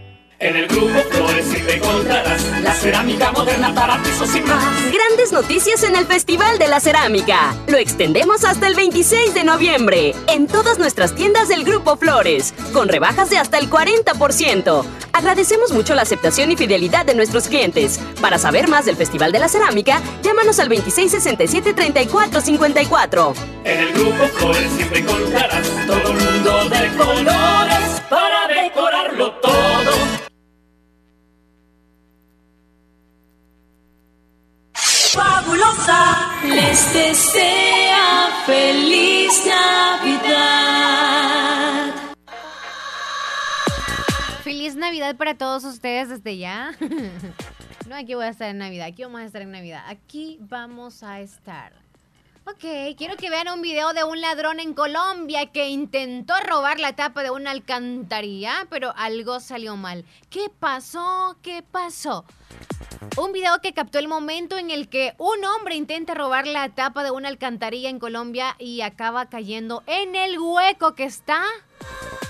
[SPEAKER 21] En el Grupo Flores siempre encontrarás la cerámica moderna para pisos y más.
[SPEAKER 24] Grandes noticias en el Festival de la Cerámica. Lo extendemos hasta el 26 de noviembre en todas nuestras tiendas del Grupo Flores, con rebajas de hasta el 40%. Agradecemos mucho la aceptación y fidelidad de nuestros clientes. Para saber más del Festival de la Cerámica, llámanos al 2667-3454.
[SPEAKER 21] En el Grupo Flores siempre encontrarás todo el mundo de colores para decorarlo todo. Fabulosa. Les desea feliz Navidad.
[SPEAKER 1] Feliz Navidad para todos ustedes desde ya. No, aquí voy a estar en Navidad, aquí vamos a estar en Navidad. Aquí vamos a estar. Ok, quiero que vean un video de un ladrón en Colombia que intentó robar la tapa de una alcantarilla, pero algo salió mal. ¿Qué pasó? ¿Qué pasó? Un video que captó el momento en el que un hombre intenta robar la tapa de una alcantarilla en Colombia y acaba cayendo en el hueco que está.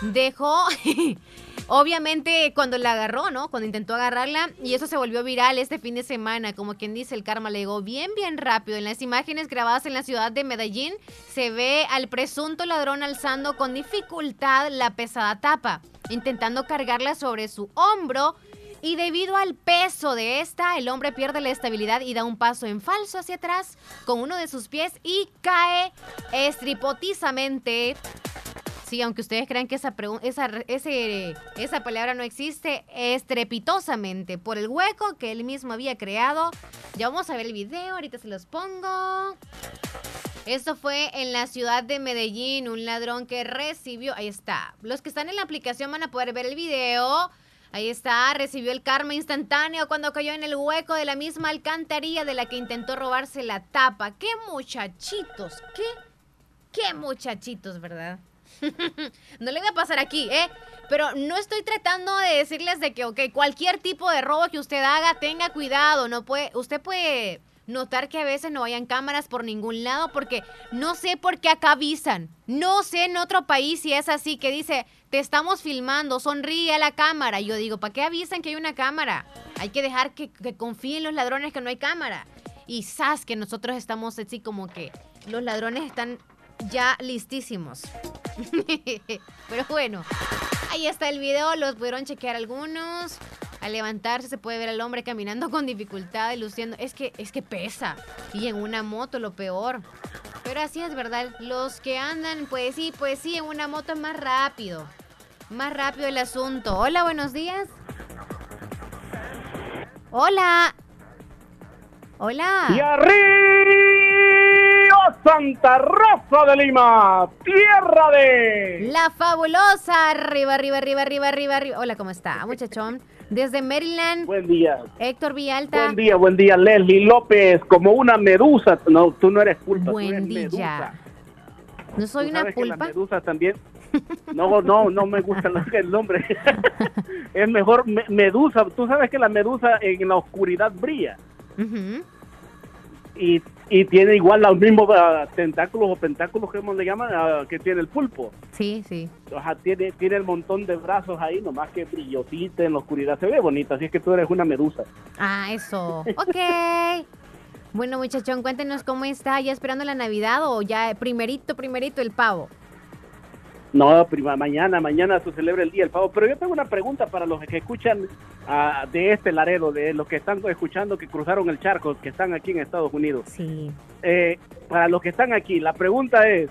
[SPEAKER 1] Dejó Obviamente cuando la agarró, ¿no? Cuando intentó agarrarla y eso se volvió viral este fin de semana, como quien dice, el karma le llegó bien, bien rápido. En las imágenes grabadas en la ciudad de Medellín se ve al presunto ladrón alzando con dificultad la pesada tapa, intentando cargarla sobre su hombro. Y debido al peso de esta, el hombre pierde la estabilidad y da un paso en falso hacia atrás con uno de sus pies y cae estripotizamente Sí, aunque ustedes crean que esa, esa, esa palabra no existe, estrepitosamente por el hueco que él mismo había creado. Ya vamos a ver el video, ahorita se los pongo. Esto fue en la ciudad de Medellín, un ladrón que recibió, ahí está. Los que están en la aplicación van a poder ver el video. Ahí está, recibió el karma instantáneo cuando cayó en el hueco de la misma alcantarilla de la que intentó robarse la tapa. ¡Qué muchachitos! ¡Qué, qué muchachitos, verdad! no le voy a pasar aquí, ¿eh? Pero no estoy tratando de decirles de que, ok, cualquier tipo de robo que usted haga, tenga cuidado. No puede, usted puede notar que a veces no hayan cámaras por ningún lado porque no sé por qué acá avisan. No sé en otro país si es así que dice, te estamos filmando, sonríe a la cámara. Yo digo, ¿para qué avisan que hay una cámara? Hay que dejar que, confíen los ladrones que no hay cámara. Y sabes que nosotros estamos así como que los ladrones están ya listísimos. Pero bueno, ahí está el video, los pudieron chequear algunos. Al levantarse se puede ver al hombre caminando con dificultad y luciendo. Es que, es que pesa. Y en una moto lo peor. Pero así es, ¿verdad? Los que andan, pues sí, pues sí, en una moto más rápido. Más rápido el asunto. Hola, buenos días. Hola. Hola.
[SPEAKER 25] Y Santa Rosa de Lima, tierra de...
[SPEAKER 1] La fabulosa, arriba, arriba, arriba, arriba, arriba, arriba. Hola, ¿cómo está, muchachón? Desde Maryland.
[SPEAKER 25] Buen día.
[SPEAKER 1] Héctor Villalta.
[SPEAKER 25] Buen día, buen día, Leslie López, como una medusa. No, tú no eres pulpa,
[SPEAKER 1] buen
[SPEAKER 25] tú eres
[SPEAKER 1] día.
[SPEAKER 25] medusa.
[SPEAKER 1] ¿No soy una
[SPEAKER 25] sabes
[SPEAKER 1] pulpa?
[SPEAKER 25] las medusas también... No, no, no me gusta el nombre. es mejor me- medusa. Tú sabes que la medusa en la oscuridad brilla. Y, y tiene igual los mismos ah, tentáculos o pentáculos que le llaman ah, que tiene el pulpo.
[SPEAKER 1] Sí, sí.
[SPEAKER 25] O sea, tiene, tiene el montón de brazos ahí, nomás que brillosita en la oscuridad. Se ve bonita, así es que tú eres una medusa.
[SPEAKER 1] Ah, eso. Ok. Bueno, muchachón, cuéntenos cómo está. ¿Ya esperando la Navidad o ya primerito, primerito el pavo?
[SPEAKER 25] No, prima, mañana, mañana se celebra el Día del Pavo. Pero yo tengo una pregunta para los que escuchan ah, de este Laredo, de los que están escuchando que cruzaron el charco, que están aquí en Estados Unidos.
[SPEAKER 1] Sí.
[SPEAKER 25] Eh, para los que están aquí, la pregunta es,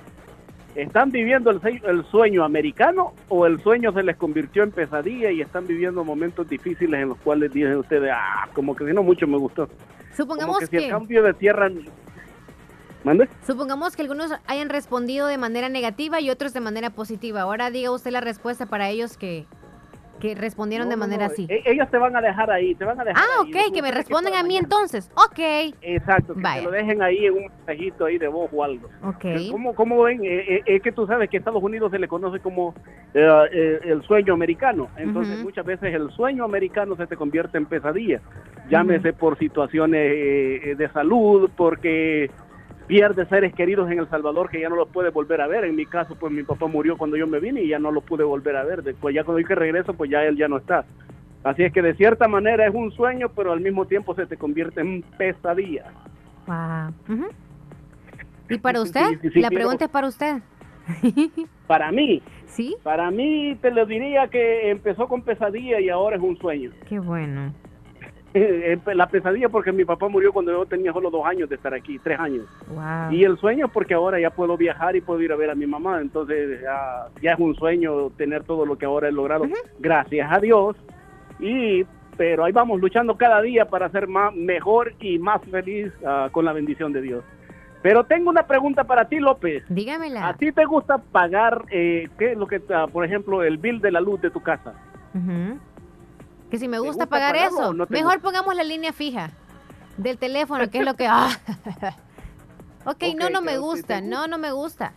[SPEAKER 25] ¿están viviendo el, el sueño americano o el sueño se les convirtió en pesadilla y están viviendo momentos difíciles en los cuales dicen ustedes, ah, como que si no mucho me gustó?
[SPEAKER 1] Supongamos
[SPEAKER 25] Como que si
[SPEAKER 1] que,
[SPEAKER 25] el cambio de tierra... ¿Mande?
[SPEAKER 1] supongamos que algunos hayan respondido de manera negativa y otros de manera positiva. Ahora diga usted la respuesta para ellos que, que respondieron
[SPEAKER 25] No,
[SPEAKER 1] de manera
[SPEAKER 25] no,
[SPEAKER 1] así.
[SPEAKER 25] e- Ellos te van a dejar ahí, te van a dejar
[SPEAKER 1] ah,
[SPEAKER 25] ahí.
[SPEAKER 1] ok, que me responden a mí entonces. Ok.
[SPEAKER 25] Exacto, que
[SPEAKER 1] Vaya.
[SPEAKER 25] te lo dejen ahí en un mensajito ahí de voz o algo.
[SPEAKER 1] Ok.
[SPEAKER 25] ¿Cómo, cómo ven? Eh, eh, es que tú sabes que Estados Unidos se le conoce como eh, eh, el sueño americano. Entonces
[SPEAKER 1] Ujú.
[SPEAKER 25] muchas veces el sueño americano se te convierte en pesadilla. Llámese por situaciones eh, eh, de salud, porque pierdes seres queridos en El Salvador que ya no los puedes volver a ver. En mi caso, pues mi papá murió cuando yo me vine y ya no lo pude volver a ver. Después ya cuando yo que regreso, pues ya él ya no está. Así es que de cierta manera es un sueño, pero al mismo tiempo se te convierte en pesadilla.
[SPEAKER 1] Wow. ¿Y para usted?
[SPEAKER 25] Sí, sí, sí,
[SPEAKER 1] la pregunta es para usted.
[SPEAKER 25] Para mí,
[SPEAKER 1] ¿Sí?
[SPEAKER 25] para mí te lo diría que empezó con pesadilla y ahora es un sueño.
[SPEAKER 1] Qué bueno.
[SPEAKER 25] La pesadilla porque mi papá murió cuando yo tenía solo dos años de estar aquí, tres años.
[SPEAKER 1] Wow.
[SPEAKER 25] Y el sueño porque ahora ya puedo viajar y puedo ir a ver a mi mamá. Entonces ya, ya es un sueño tener todo lo que ahora he logrado. Gracias a Dios. Y pero ahí vamos luchando cada día para ser más mejor y más feliz ah, con la bendición de Dios. Pero tengo una pregunta para ti, López.
[SPEAKER 1] Dígamela.
[SPEAKER 25] ¿A ti te gusta pagar, eh, qué es lo que, ah, por ejemplo, el bill de la luz de tu casa?
[SPEAKER 1] Ujú. Que si me gusta,
[SPEAKER 25] gusta
[SPEAKER 1] pagar eso,
[SPEAKER 25] no
[SPEAKER 1] mejor
[SPEAKER 25] gusta?
[SPEAKER 1] pongamos la línea fija del teléfono, que es lo que... ah. Ok, no, no me gusta, no, no me gusta.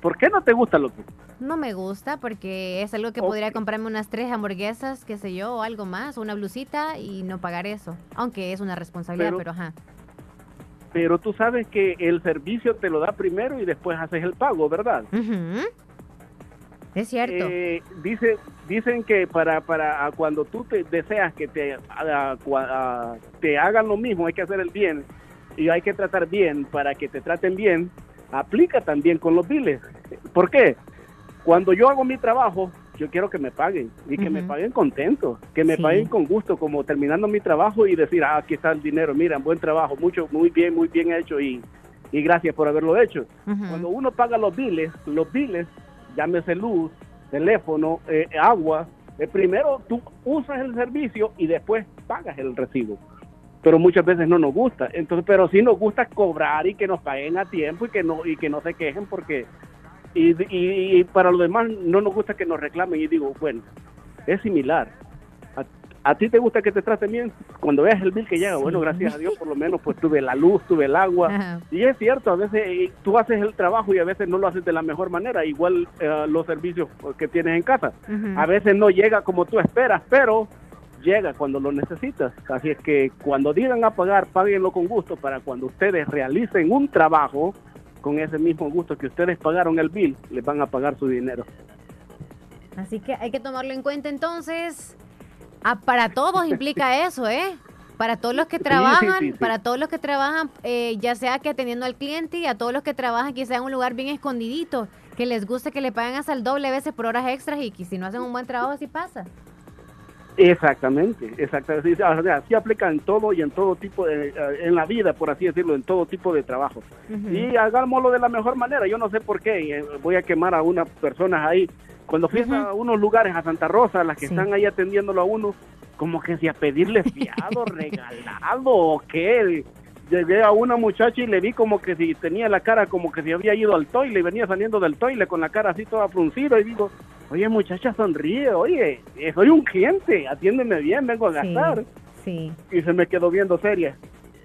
[SPEAKER 25] ¿Por qué no te gusta, loco?
[SPEAKER 1] No me gusta porque es algo que podría comprarme unas tres hamburguesas, qué sé yo, o algo más, una blusita y no pagar eso. Aunque es una responsabilidad, pero, ajá.
[SPEAKER 25] Pero tú sabes que el servicio te lo da primero y después haces el pago, ¿verdad?
[SPEAKER 1] Es cierto.
[SPEAKER 25] Eh, dice, dicen que para, para cuando tú te deseas que te, te hagan lo mismo, hay que hacer el bien y hay que tratar bien para que te traten bien, aplica también con los biles. ¿Por qué? Cuando yo hago mi trabajo, yo quiero que me paguen y que me paguen contento, que me paguen con gusto, como terminando mi trabajo y decir, ah, aquí está el dinero, mira, buen trabajo, mucho, muy bien, muy bien hecho y, y gracias por haberlo hecho. Cuando uno paga los biles, los biles, llámese luz, teléfono, eh, agua, eh, primero tú usas el servicio y después pagas el recibo. Pero muchas veces no nos gusta. Entonces, pero sí nos gusta cobrar y que nos paguen a tiempo y que no y que no se quejen porque y, y, para los demás no nos gusta que nos reclamen y digo, bueno, es similar. A, ti te gusta que te traten bien? Cuando veas el bill que llega, bueno, gracias a Dios por lo menos pues tuve la luz, tuve el agua. Y es cierto, a veces eh, tú haces el trabajo y a veces no lo haces de la mejor manera, igual eh, los servicios que tienes en casa. A veces no llega como tú esperas, pero llega cuando lo necesitas. Así es que cuando digan a pagar, páguenlo con gusto para cuando ustedes realicen un trabajo, con ese mismo gusto que ustedes pagaron el bill, les van a pagar su dinero.
[SPEAKER 1] Así que hay que tomarlo en cuenta entonces. Ah, para todos implica eso, ¿eh? Para todos los que trabajan, para todos los que trabajan, eh, ya sea que atendiendo al cliente y a todos los que trabajan quizá en un lugar bien escondidito, que les guste que le paguen hasta el doble veces por horas extras y que si no hacen un buen trabajo así pasa.
[SPEAKER 25] Exactamente, exactamente. O sea, sí aplica en todo y en todo tipo de, eh, en la vida, por así decirlo, en todo tipo de trabajo. Y hagámoslo de la mejor manera. Yo no sé por qué, eh, voy a quemar a unas personas ahí. Cuando fui a unos lugares, a Santa Rosa, las que están ahí atendiéndolo a uno, como que si a pedirle fiado, regalado o qué. Llegué a una muchacha y le vi como que si tenía la cara como que si había ido al toile y venía saliendo del toile con la cara así toda fruncida y digo, Oye, muchacha, sonríe. Oye, eh, soy un cliente. Atiéndeme bien, vengo a gastar.
[SPEAKER 1] Sí.
[SPEAKER 25] Y se me quedó viendo seria.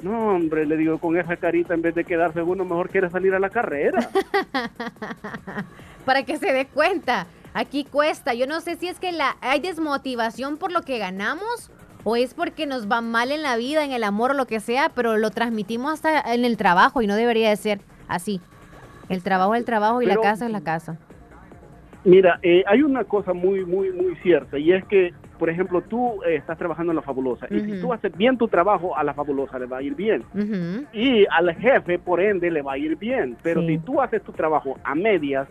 [SPEAKER 25] No, hombre, le digo, con esa carita, en vez de quedarse uno, mejor quiere salir a la carrera.
[SPEAKER 1] Para que se dé cuenta. Aquí cuesta. Yo no sé si es que la hay desmotivación por lo que ganamos o es porque nos va mal en la vida, en el amor lo que sea, pero lo transmitimos hasta en el trabajo y no debería de ser así. El trabajo es el trabajo y la casa es la casa.
[SPEAKER 25] Mira, eh, hay una cosa muy, muy, muy cierta y es que, por ejemplo, tú eh, estás trabajando en la fabulosa y si tú haces bien tu trabajo, a la fabulosa le va a ir bien. Y al jefe, por ende, le va a ir bien. Pero si tú haces tu trabajo a medias,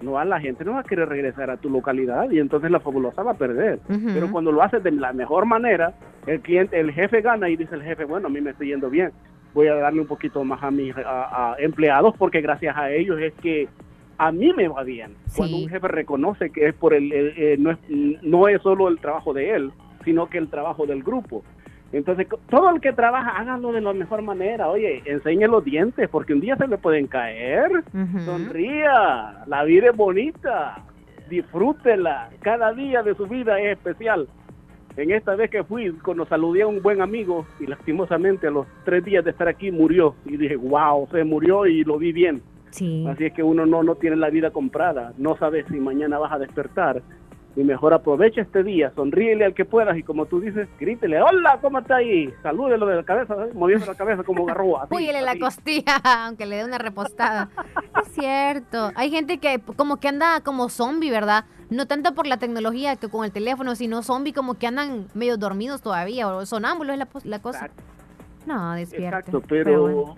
[SPEAKER 25] no a la gente no va a querer regresar a tu localidad y entonces la fabulosa va a perder. Pero cuando lo haces de la mejor manera, el cliente, el jefe gana y dice el jefe, bueno, a mí me estoy yendo bien, voy a darle un poquito más a mis empleados porque gracias a ellos es que a mí me va bien. Cuando un jefe reconoce que es por el, eh, no, es, no es solo el trabajo de él, sino que el trabajo del grupo. Entonces, todo el que trabaja, háganlo de la mejor manera. Oye, enseñe los dientes, porque un día se le pueden caer. Sonría, la vida es bonita. Disfrútela. Cada día de su vida es especial. En esta vez que fui, cuando saludé a un buen amigo y lastimosamente a los tres días de estar aquí murió. Y dije, wow, se murió y lo vi bien. Así es que uno no, no tiene la vida comprada, no sabe si mañana vas a despertar. Y mejor aprovecha este día, sonríele al que puedas y como tú dices, grítele, hola, ¿cómo está ahí? Salúdelo de la cabeza, ¿eh? moviendo la cabeza como garroa.
[SPEAKER 1] Púyele la costilla, aunque le dé una repostada. es cierto, hay gente que como que anda como zombie, ¿verdad? No tanto por la tecnología que con el teléfono, sino zombie como que andan medio dormidos todavía, o sonámbulos es la, la cosa. No, despierta.
[SPEAKER 25] Exacto, pero,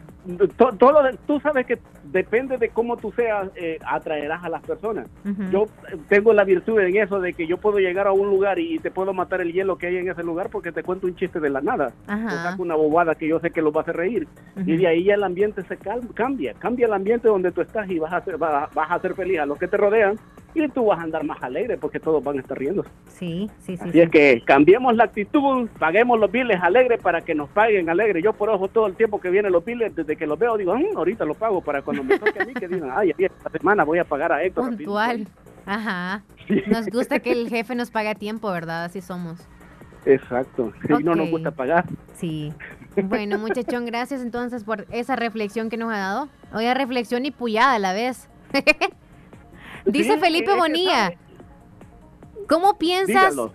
[SPEAKER 25] todo, tú sabes que depende de cómo tú seas, eh, atraerás a las personas. Yo tengo la virtud en eso de que yo puedo llegar a un lugar y te puedo matar el hielo que hay en ese lugar porque te cuento un chiste de la nada. O saco una bobada que yo sé que los va a hacer reír. Y de ahí ya el ambiente se cambia. Cambia el ambiente donde tú estás y vas a, hacer, vas, a hacer feliz a los que te rodean y tú vas a andar más alegre porque todos van a estar riendo.
[SPEAKER 1] Sí, sí, sí.
[SPEAKER 25] Así es que cambiemos la actitud, paguemos los biles alegres para que nos paguen alegre. Yo por ojo todo el tiempo que vienen los biles, desde que los veo, digo, mm, ahorita lo pago para cuando me toque a mí, que digan, ay, esta semana voy a pagar a Héctor.
[SPEAKER 1] Puntual. Ajá. Nos gusta que el jefe nos pague a tiempo, ¿verdad? Así somos.
[SPEAKER 25] Exacto. Y no nos gusta pagar.
[SPEAKER 1] Sí. Bueno, muchachón, gracias entonces por esa reflexión que nos ha dado. Oye, reflexión y puyada a la vez. Dice
[SPEAKER 25] Sí,
[SPEAKER 1] Felipe Bonilla, ¿cómo piensas?
[SPEAKER 25] Dígalo.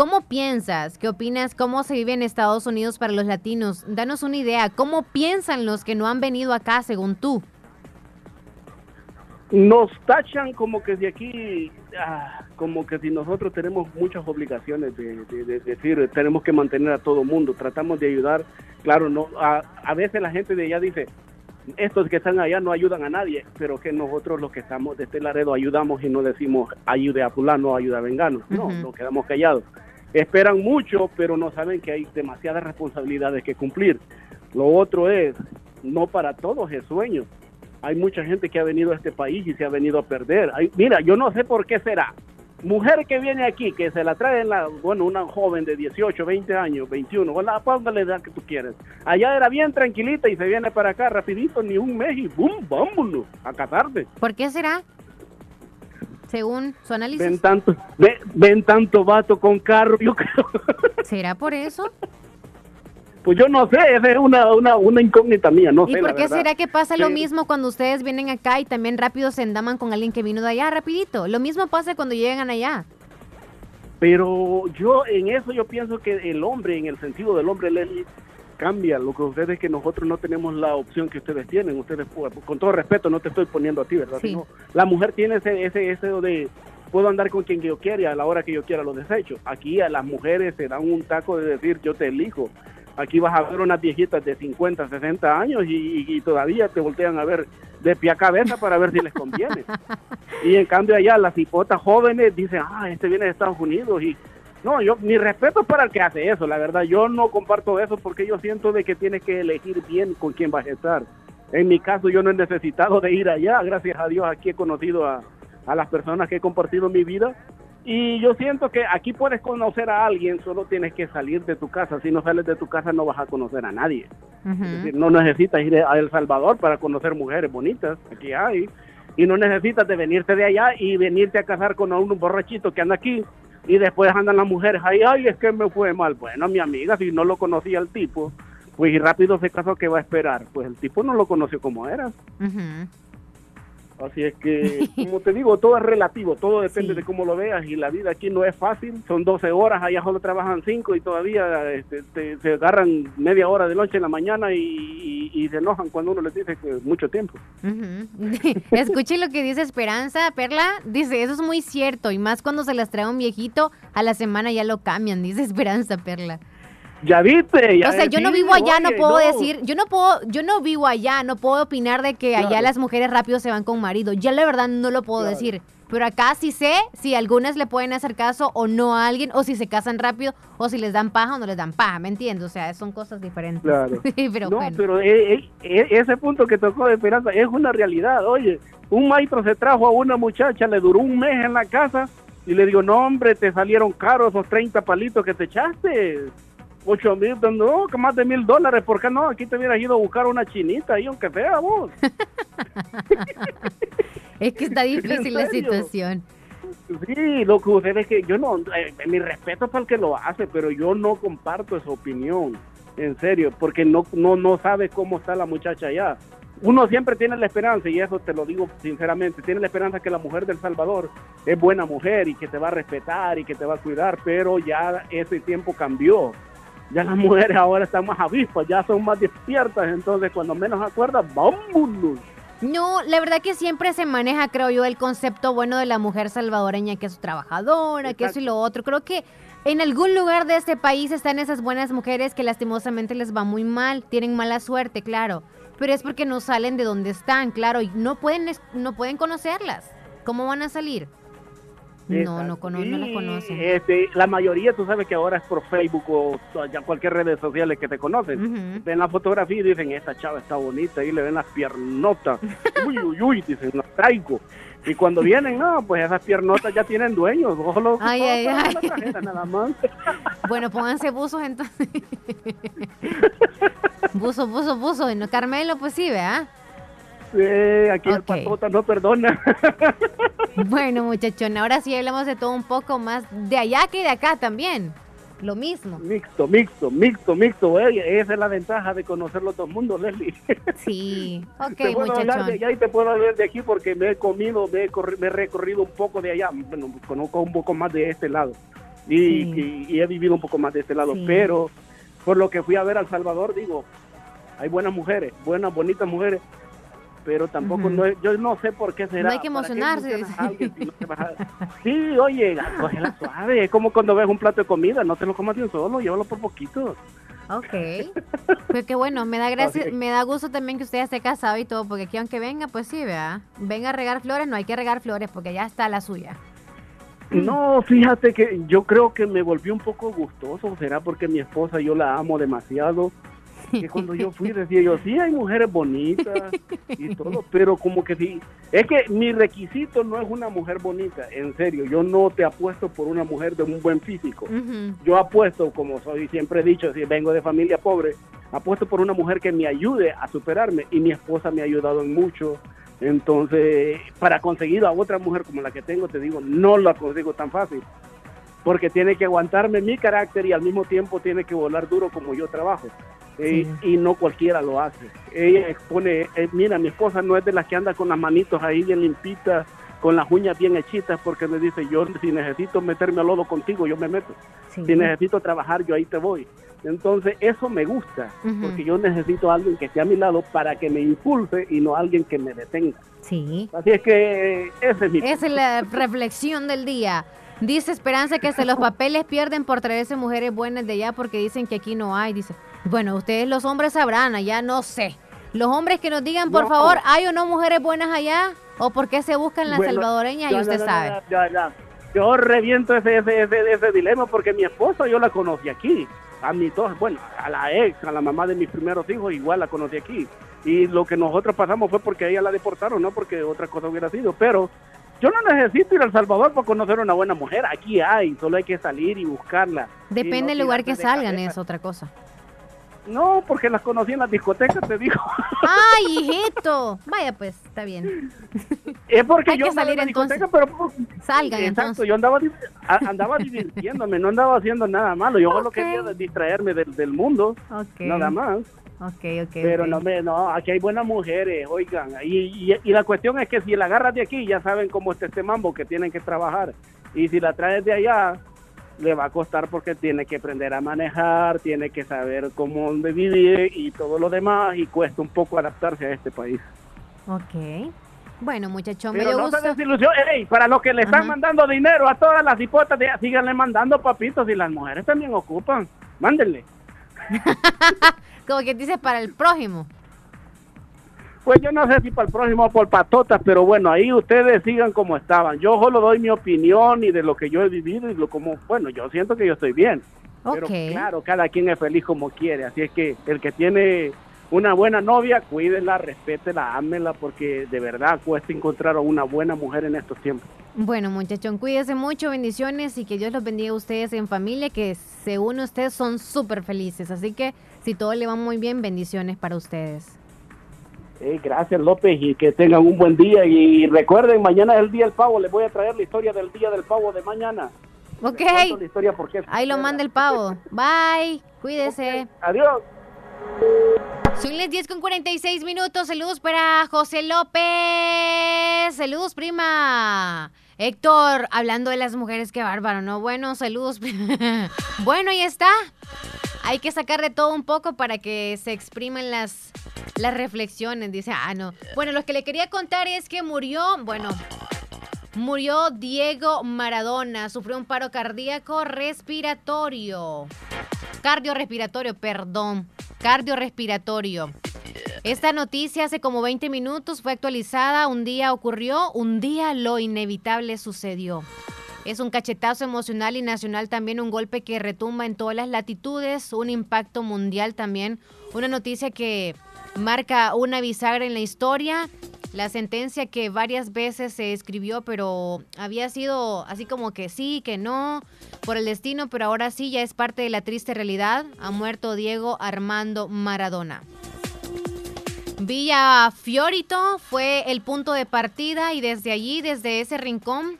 [SPEAKER 1] ¿Cómo piensas? ¿Qué opinas? ¿Cómo se vive en Estados Unidos para los latinos? Danos una idea. ¿Cómo piensan los que no han venido acá, según tú?
[SPEAKER 25] Nos tachan como que de aquí, ah, como que si nosotros tenemos muchas obligaciones de, de- de decir, tenemos que mantener a todo mundo, tratamos de ayudar, claro, no a, a veces la gente de allá dice, estos que están allá no ayudan a nadie, pero que nosotros los que estamos de este Laredo ayudamos y no decimos ayude a fulano, ayude a vengano, no, nos quedamos callados. Esperan mucho, pero no saben que hay demasiadas responsabilidades que cumplir. Lo otro es, no para todos es sueño. Hay mucha gente que ha venido a este país y se ha venido a perder. Mira, yo no sé por qué será. Mujer que viene aquí, que se la trae, la, bueno, una joven de 18, 20 años, 21, o la póngale la edad que tú quieres. Allá era bien tranquilita y se viene para acá rapidito, ni un mes y ¡bum! ¡Vámonos! A casarse.
[SPEAKER 1] ¿Por qué será? Según su análisis.
[SPEAKER 25] Ven tanto, ve- ven tanto vato con carro, yo creo.
[SPEAKER 1] ¿Será por eso?
[SPEAKER 25] Pues yo no sé, es una, una, una incógnita mía, no
[SPEAKER 1] ¿Y
[SPEAKER 25] sé.
[SPEAKER 1] por
[SPEAKER 25] la
[SPEAKER 1] qué será que pasa lo mismo cuando ustedes vienen acá y también rápido se endaman con alguien que vino de allá, rapidito? Lo mismo pasa cuando llegan allá.
[SPEAKER 25] Pero yo en eso yo pienso que el hombre, en el sentido del hombre, Leslie, cambia. Lo que ustedes es que nosotros no tenemos la opción que ustedes tienen. Ustedes, con todo respeto, no te estoy poniendo a ti, ¿verdad?
[SPEAKER 1] Sí.
[SPEAKER 25] La mujer tiene ese, ese, ese de puedo andar con quien yo quiera a la hora que yo quiera los desecho. Aquí a las mujeres se dan un taco de decir yo te elijo. Aquí vas a ver unas viejitas de 50, 60 años y, y- y todavía te voltean a ver de pie a cabeza para ver si les conviene. Y en cambio allá las hipotas jóvenes dicen, ah, este viene de Estados Unidos y no, yo mi respeto para el que hace eso, la verdad, yo no comparto eso porque yo siento de que tienes que elegir bien con quién vas a estar. En mi caso yo no he necesitado de ir allá, gracias a Dios aquí he conocido a, a las personas que he compartido mi vida y yo siento que aquí puedes conocer a alguien, solo tienes que salir de tu casa, si no sales de tu casa no vas a conocer a nadie. Es decir, no necesitas ir a El Salvador para conocer mujeres bonitas, aquí hay. Y no necesitas de venirte de allá y venirte a casar con un borrachito que anda aquí. Y después andan las mujeres ahí, ay, es que me fue mal. Bueno, mi amiga, si no lo conocía el tipo, pues y rápido se casó, ¿qué va a esperar? Pues el tipo no lo conoció como era. Así es que, como te digo, todo es relativo, todo depende de cómo lo veas y la vida aquí no es fácil, son 12 horas, allá solo trabajan 5 y todavía este, te- se agarran media hora de noche en la mañana y, y- y se enojan cuando uno les dice que mucho tiempo.
[SPEAKER 1] Ujú. Escuche lo que dice Esperanza, Perla. Dice, eso es muy cierto. Y más cuando se las trae un viejito, a la semana ya lo cambian, dice Esperanza, Perla.
[SPEAKER 25] Ya viste, ya
[SPEAKER 1] o sea, yo no vivo allá, no puedo
[SPEAKER 25] no.
[SPEAKER 1] decir, yo no puedo, yo no vivo allá, no puedo opinar de que allá las mujeres rápido se van con marido. Ya la verdad no lo puedo
[SPEAKER 25] Claro.
[SPEAKER 1] decir. Pero acá sí sé si algunas le pueden hacer caso o no a alguien, o si se casan rápido, o si les dan paja o no les dan paja, ¿me entiendes? O sea, son cosas diferentes.
[SPEAKER 25] Claro.
[SPEAKER 1] Sí, pero
[SPEAKER 25] no,
[SPEAKER 1] bueno.
[SPEAKER 25] pero eh, eh, eh, ese punto que tocó de Esperanza es una realidad. Oye, un maestro se trajo a una muchacha, le duró un mes en la casa y le digo, no hombre, te salieron caros esos 30 palitos que te echaste. Ocho mil, no, que más de mil dólares, ¿por qué no? Aquí te hubieras ido a buscar una chinita ahí, aunque sea vos.
[SPEAKER 1] Es que está difícil la situación.
[SPEAKER 25] Sí, lo que sucede es que yo no, eh, mi respeto para el que lo hace, pero yo no comparto esa opinión, en serio, porque no, no, no sabe cómo está la muchacha allá. Uno siempre tiene la esperanza, y eso te lo digo sinceramente, tiene la esperanza que la mujer del Salvador es buena mujer y que te va a respetar y que te va a cuidar, pero ya ese tiempo cambió. Ya las mujeres ahora están más avispas, ya son más despiertas, entonces cuando menos acuerdas, vámonos.
[SPEAKER 1] No, la verdad que siempre se maneja, creo yo, el concepto bueno de la mujer salvadoreña, que es trabajadora, que eso y lo otro. Creo que en algún lugar de este país están esas buenas mujeres que lastimosamente les va muy mal, tienen mala suerte, claro. Pero es porque no salen de donde están, claro, y no pueden, no pueden conocerlas. ¿Cómo van a salir? No, no, cono- no la conocen.
[SPEAKER 25] Este, la mayoría, tú sabes que ahora es por Facebook o ya cualquier redes sociales que te conocen. Ven la fotografía y dicen, esta chava está bonita, y le ven las piernotas. Uy, uy, uy, dicen, las traigo. Y cuando vienen, no, pues esas piernotas ya tienen dueños. Ojalá
[SPEAKER 1] Ay, ay, ay.
[SPEAKER 25] trajera nada más.
[SPEAKER 1] Bueno, pónganse buzos entonces. buzo, buzo, buzo. Y no, Carmelo, pues sí, ¿verdad?
[SPEAKER 25] Sí, aquí el patota no perdona.
[SPEAKER 1] Bueno, muchachón, ahora sí hablamos de todo un poco más de allá que de acá también. lo mismo.
[SPEAKER 25] Mixto, mixto, mixto, mixto. eh, Esa es la ventaja de conocer los dos mundos, Leslie.
[SPEAKER 1] Sí, ok,
[SPEAKER 25] te puedo hablar de
[SPEAKER 1] muchachón.
[SPEAKER 25] allá y te puedo hablar de aquí porque me he comido, me he, corri- me he recorrido un poco de allá. Bueno, conozco un poco más de este lado. Y, y- y he vivido un poco más de este lado.
[SPEAKER 1] Sí.
[SPEAKER 25] Pero por lo que fui a ver a El Salvador, digo, hay buenas mujeres, buenas, bonitas mujeres. Pero tampoco, no, yo no sé por qué será.
[SPEAKER 1] No hay que
[SPEAKER 25] ¿Para qué
[SPEAKER 1] emocionarse.
[SPEAKER 25] alguien si no Sí, oye, cógela suave. Es como cuando ves un plato de comida, no te lo comas de un solo, llévalo por poquito.
[SPEAKER 1] Ok. Pues qué bueno, me da gracia, me da gusto también que usted esté casado y todo, porque aquí aunque venga, pues sí, vea. Venga a regar flores, no hay que regar flores porque ya está la suya.
[SPEAKER 25] No, fíjate que yo creo que me volví un poco gustoso, será porque mi esposa yo la amo demasiado. Que cuando yo fui decía yo, sí hay mujeres bonitas y todo, pero como que sí, es que mi requisito no es una mujer bonita, en serio, yo no te apuesto por una mujer de un buen físico. Yo apuesto, como soy siempre he dicho, si vengo de familia pobre, apuesto por una mujer que me ayude a superarme y mi esposa me ha ayudado en mucho. Entonces, para conseguir a otra mujer como la que tengo, te digo, no la consigo tan fácil. Porque tiene que aguantarme mi carácter y al mismo tiempo tiene que volar duro como yo trabajo. Eh, y no cualquiera lo hace. Ella expone, eh, mira, mi esposa no es de las que anda con las manitos ahí bien limpitas, con las uñas bien hechitas, porque me dice, yo si necesito meterme al lodo contigo, yo me meto.
[SPEAKER 1] Sí.
[SPEAKER 25] Si necesito trabajar, yo ahí te voy. Entonces, eso me gusta, porque yo necesito a alguien que esté a mi lado para que me impulse y no alguien que me detenga.
[SPEAKER 1] Sí.
[SPEAKER 25] Así es que ese es mi...
[SPEAKER 1] Esa es la reflexión del día. Dice Esperanza que hasta los papeles pierden por traerse mujeres buenas de allá porque dicen que aquí no hay. Dice, bueno, ustedes los hombres sabrán, allá no sé. Los hombres que nos digan, por
[SPEAKER 25] No.
[SPEAKER 1] favor, ¿hay o no mujeres buenas allá? ¿O por qué se buscan las
[SPEAKER 25] Bueno,
[SPEAKER 1] salvadoreñas?
[SPEAKER 25] ya,
[SPEAKER 1] y usted
[SPEAKER 25] ya,
[SPEAKER 1] sabe.
[SPEAKER 25] ya. Yo reviento ese, ese, ese, ese dilema porque mi esposa yo la conocí aquí. A mis dos, bueno, a la ex, a la mamá de mis primeros hijos, igual la conocí aquí. Y lo que nosotros pasamos fue porque ella la deportaron, no porque otra cosa hubiera sido. Pero yo no necesito ir a El Salvador para conocer una buena mujer. Aquí hay, solo hay que salir y buscarla.
[SPEAKER 1] Depende
[SPEAKER 25] no
[SPEAKER 1] del lugar que
[SPEAKER 25] de
[SPEAKER 1] salgan,
[SPEAKER 25] cabeza.
[SPEAKER 1] es otra cosa.
[SPEAKER 25] No, porque las conocí en las discotecas, te digo.
[SPEAKER 1] ¡Ay, hijito! Vaya, pues, está bien.
[SPEAKER 25] Es porque
[SPEAKER 1] Hay
[SPEAKER 25] yo
[SPEAKER 1] que
[SPEAKER 25] andaba
[SPEAKER 1] salir
[SPEAKER 25] en la
[SPEAKER 1] entonces.
[SPEAKER 25] discoteca, pero
[SPEAKER 1] Salgan
[SPEAKER 25] Exacto,
[SPEAKER 1] entonces.
[SPEAKER 25] yo andaba, andaba divirtiéndome, no andaba haciendo nada malo. Yo solo quería distraerme del, del mundo, nada más.
[SPEAKER 1] Ok, ok.
[SPEAKER 25] Pero no, me, no, aquí hay buenas mujeres, oigan. Y, y, y la cuestión es que si la agarras de aquí, ya saben cómo está este mambo, que tienen que trabajar. Y si la traes de allá, le va a costar porque tiene que aprender a manejar, tiene que saber cómo dónde vivir y todo lo demás, y cuesta un poco adaptarse a este país.
[SPEAKER 1] Ok. Bueno, muchacho, me
[SPEAKER 25] no
[SPEAKER 1] gusto.
[SPEAKER 25] Ey, para los que le están
[SPEAKER 1] Ajá.
[SPEAKER 25] mandando dinero a todas las hipotas, síganle mandando papitos y las mujeres también ocupan. Mándenle.
[SPEAKER 1] Como que dice para el prójimo.
[SPEAKER 25] Pues yo no sé si para el próximo o por patotas, pero bueno, ahí ustedes sigan como estaban. Yo solo doy mi opinión y de lo que yo he vivido y lo como, bueno, yo siento que yo estoy bien. Pero
[SPEAKER 1] Ok.
[SPEAKER 25] claro, cada quien es feliz como quiere. Así es que el que tiene una buena novia, cuídela, respétela, ámela, porque de verdad cuesta encontrar a una buena mujer en estos tiempos.
[SPEAKER 1] Bueno, muchachón, cuídese mucho, bendiciones y que Dios los bendiga a ustedes en familia, que según ustedes son súper felices. Así que si todo le va muy bien, bendiciones para ustedes.
[SPEAKER 25] Eh, gracias López y que tengan un buen día y recuerden mañana es el día del pavo les voy a traer la historia del día del pavo de mañana
[SPEAKER 1] Ok.
[SPEAKER 25] La historia porque
[SPEAKER 1] Ahí lo manda el pavo. Bye. Cuídese.
[SPEAKER 25] adiós
[SPEAKER 1] Son las 10 con 46 minutos. Saludos para José López. Saludos, prima. Héctor, hablando de las mujeres, qué bárbaro, ¿no? Bueno, saludos. bueno, ahí está. Hay que sacar de todo un poco para que se expriman las, las reflexiones. Dice, ah, no. Bueno, lo que le quería contar es que murió, bueno, murió Diego Maradona. Sufrió un paro cardíaco respiratorio. Cardiorrespiratorio, perdón. Cardiorrespiratorio. Esta noticia hace como 20 minutos fue actualizada. Un día ocurrió, un día lo inevitable sucedió. Es un cachetazo emocional y nacional también, un golpe que retumba en todas las latitudes, un impacto mundial también, una noticia que marca una bisagra en la historia, la sentencia que varias veces se escribió, pero había sido así como que sí, que no, por el destino, pero ahora sí ya es parte de la triste realidad. Ha muerto Diego Armando Maradona. Villa Fiorito fue el punto de partida y desde allí, desde ese rincón,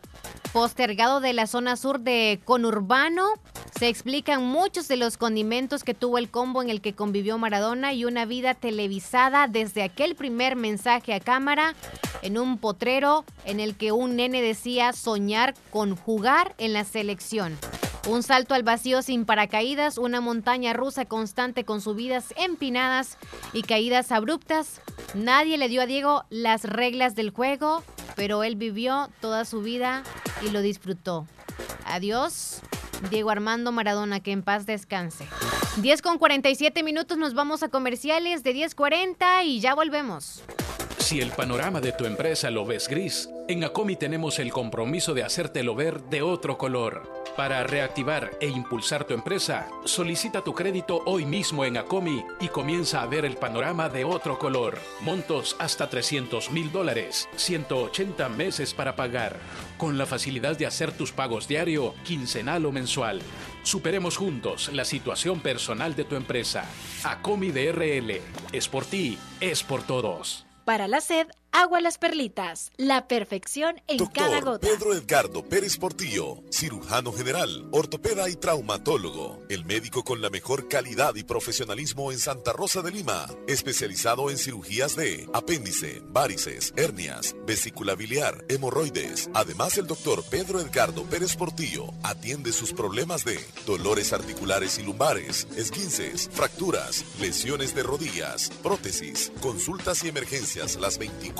[SPEAKER 1] postergado de la zona sur de Conurbano. Se explican muchos de los condimentos que tuvo el combo en el que convivió Maradona y una vida televisada desde aquel primer mensaje a cámara en un potrero en el que un nene decía soñar con jugar en la selección. Un salto al vacío sin paracaídas, una montaña rusa constante con subidas empinadas y caídas abruptas. Nadie le dio a Diego las reglas del juego, pero él vivió toda su vida y lo disfrutó. Adiós, Diego Armando Maradona, que en paz descanse. 10 con 47 minutos, nos vamos a comerciales de 10.40 y ya volvemos.
[SPEAKER 26] Si el panorama de tu empresa lo ves gris, en Acomi tenemos el compromiso de hacértelo ver de otro color. Para reactivar e impulsar tu empresa, solicita tu crédito hoy mismo en Acomi y comienza a ver el panorama de otro color. Montos hasta 300 mil dólares, 180 meses para pagar, con la facilidad de hacer tus pagos diario, quincenal o mensual. Superemos juntos la situación personal de tu empresa. Acomi DRL. Es por ti, es por todos.
[SPEAKER 3] Para la sed, agua las perlitas. La perfección en cada gota.
[SPEAKER 9] Pedro Edgardo Pérez Portillo, cirujano general, ortopeda y traumatólogo. El médico con la mejor calidad y profesionalismo en Santa Rosa de Lima. Especializado en cirugías de apéndice, varices, hernias, vesícula biliar, hemorroides. Además, el doctor Pedro Edgardo Pérez Portillo atiende sus problemas de dolores articulares y lumbares, esguinces, fracturas, lesiones de rodillas, prótesis, consultas y emergencias las 24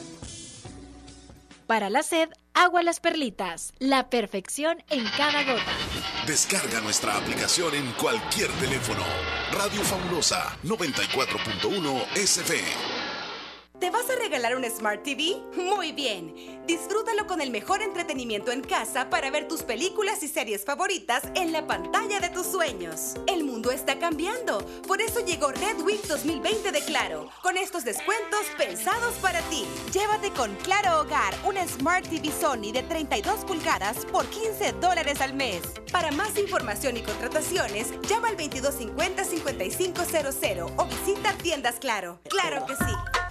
[SPEAKER 3] Para la sed, agua las perlitas. La perfección en cada gota.
[SPEAKER 9] Descarga nuestra aplicación en cualquier teléfono. Radio Fabulosa 94.1 SF.
[SPEAKER 27] ¿Te vas a regalar un Smart TV? Muy bien. Disfrútalo con el mejor entretenimiento en casa para ver tus películas y series favoritas en la pantalla de tus sueños. El mundo está cambiando. Por eso llegó Red Week 2020 de Claro, con estos descuentos pensados para ti. Llévate con Claro Hogar una Smart TV Sony de 32 pulgadas por 15 dólares al mes. Para más información y contrataciones, llama al 2250-5500 o visita tiendas Claro. Claro que sí.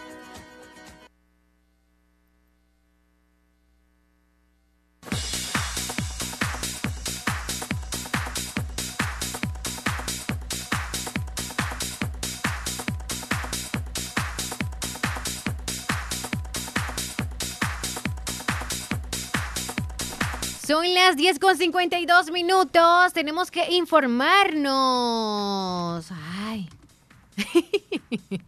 [SPEAKER 1] Son las 10 con 52 minutos. Tenemos que informarnos. Ay,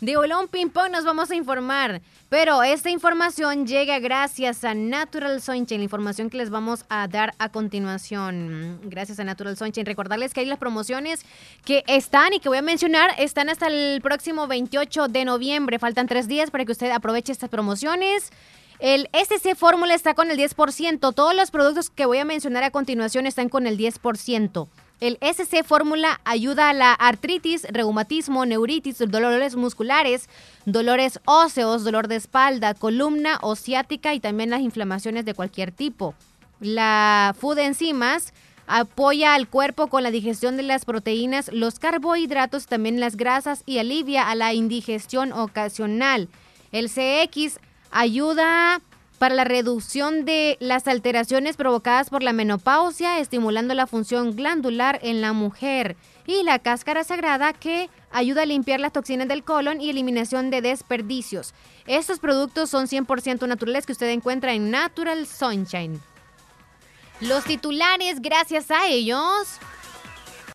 [SPEAKER 1] De Olón Ping Pong nos vamos a informar. Pero esta información llega gracias a Natural Sunshine, la información que les vamos a dar a continuación. Gracias a Natural Sunshine. Recordarles que hay las promociones que están y que voy a mencionar, están hasta el próximo 28 de noviembre. Faltan tres días para que usted aproveche estas promociones. El SC Fórmula está con el 10%. Todos los productos que voy a mencionar a continuación están con el 10%. El SC Fórmula ayuda a la artritis, reumatismo, neuritis, dolores musculares, dolores óseos, dolor de espalda, columna o ciática y también las inflamaciones de cualquier tipo. La Food Enzimas apoya al cuerpo con la digestión de las proteínas, los carbohidratos, también las grasas y alivia a la indigestión ocasional. El CX ayuda para la reducción de las alteraciones provocadas por la menopausia, estimulando la función glandular en la mujer. Y la cáscara sagrada que ayuda a limpiar las toxinas del colon y eliminación de desperdicios. Estos productos son 100% naturales que usted encuentra en Natural Sunshine. Los titulares, gracias a ellos,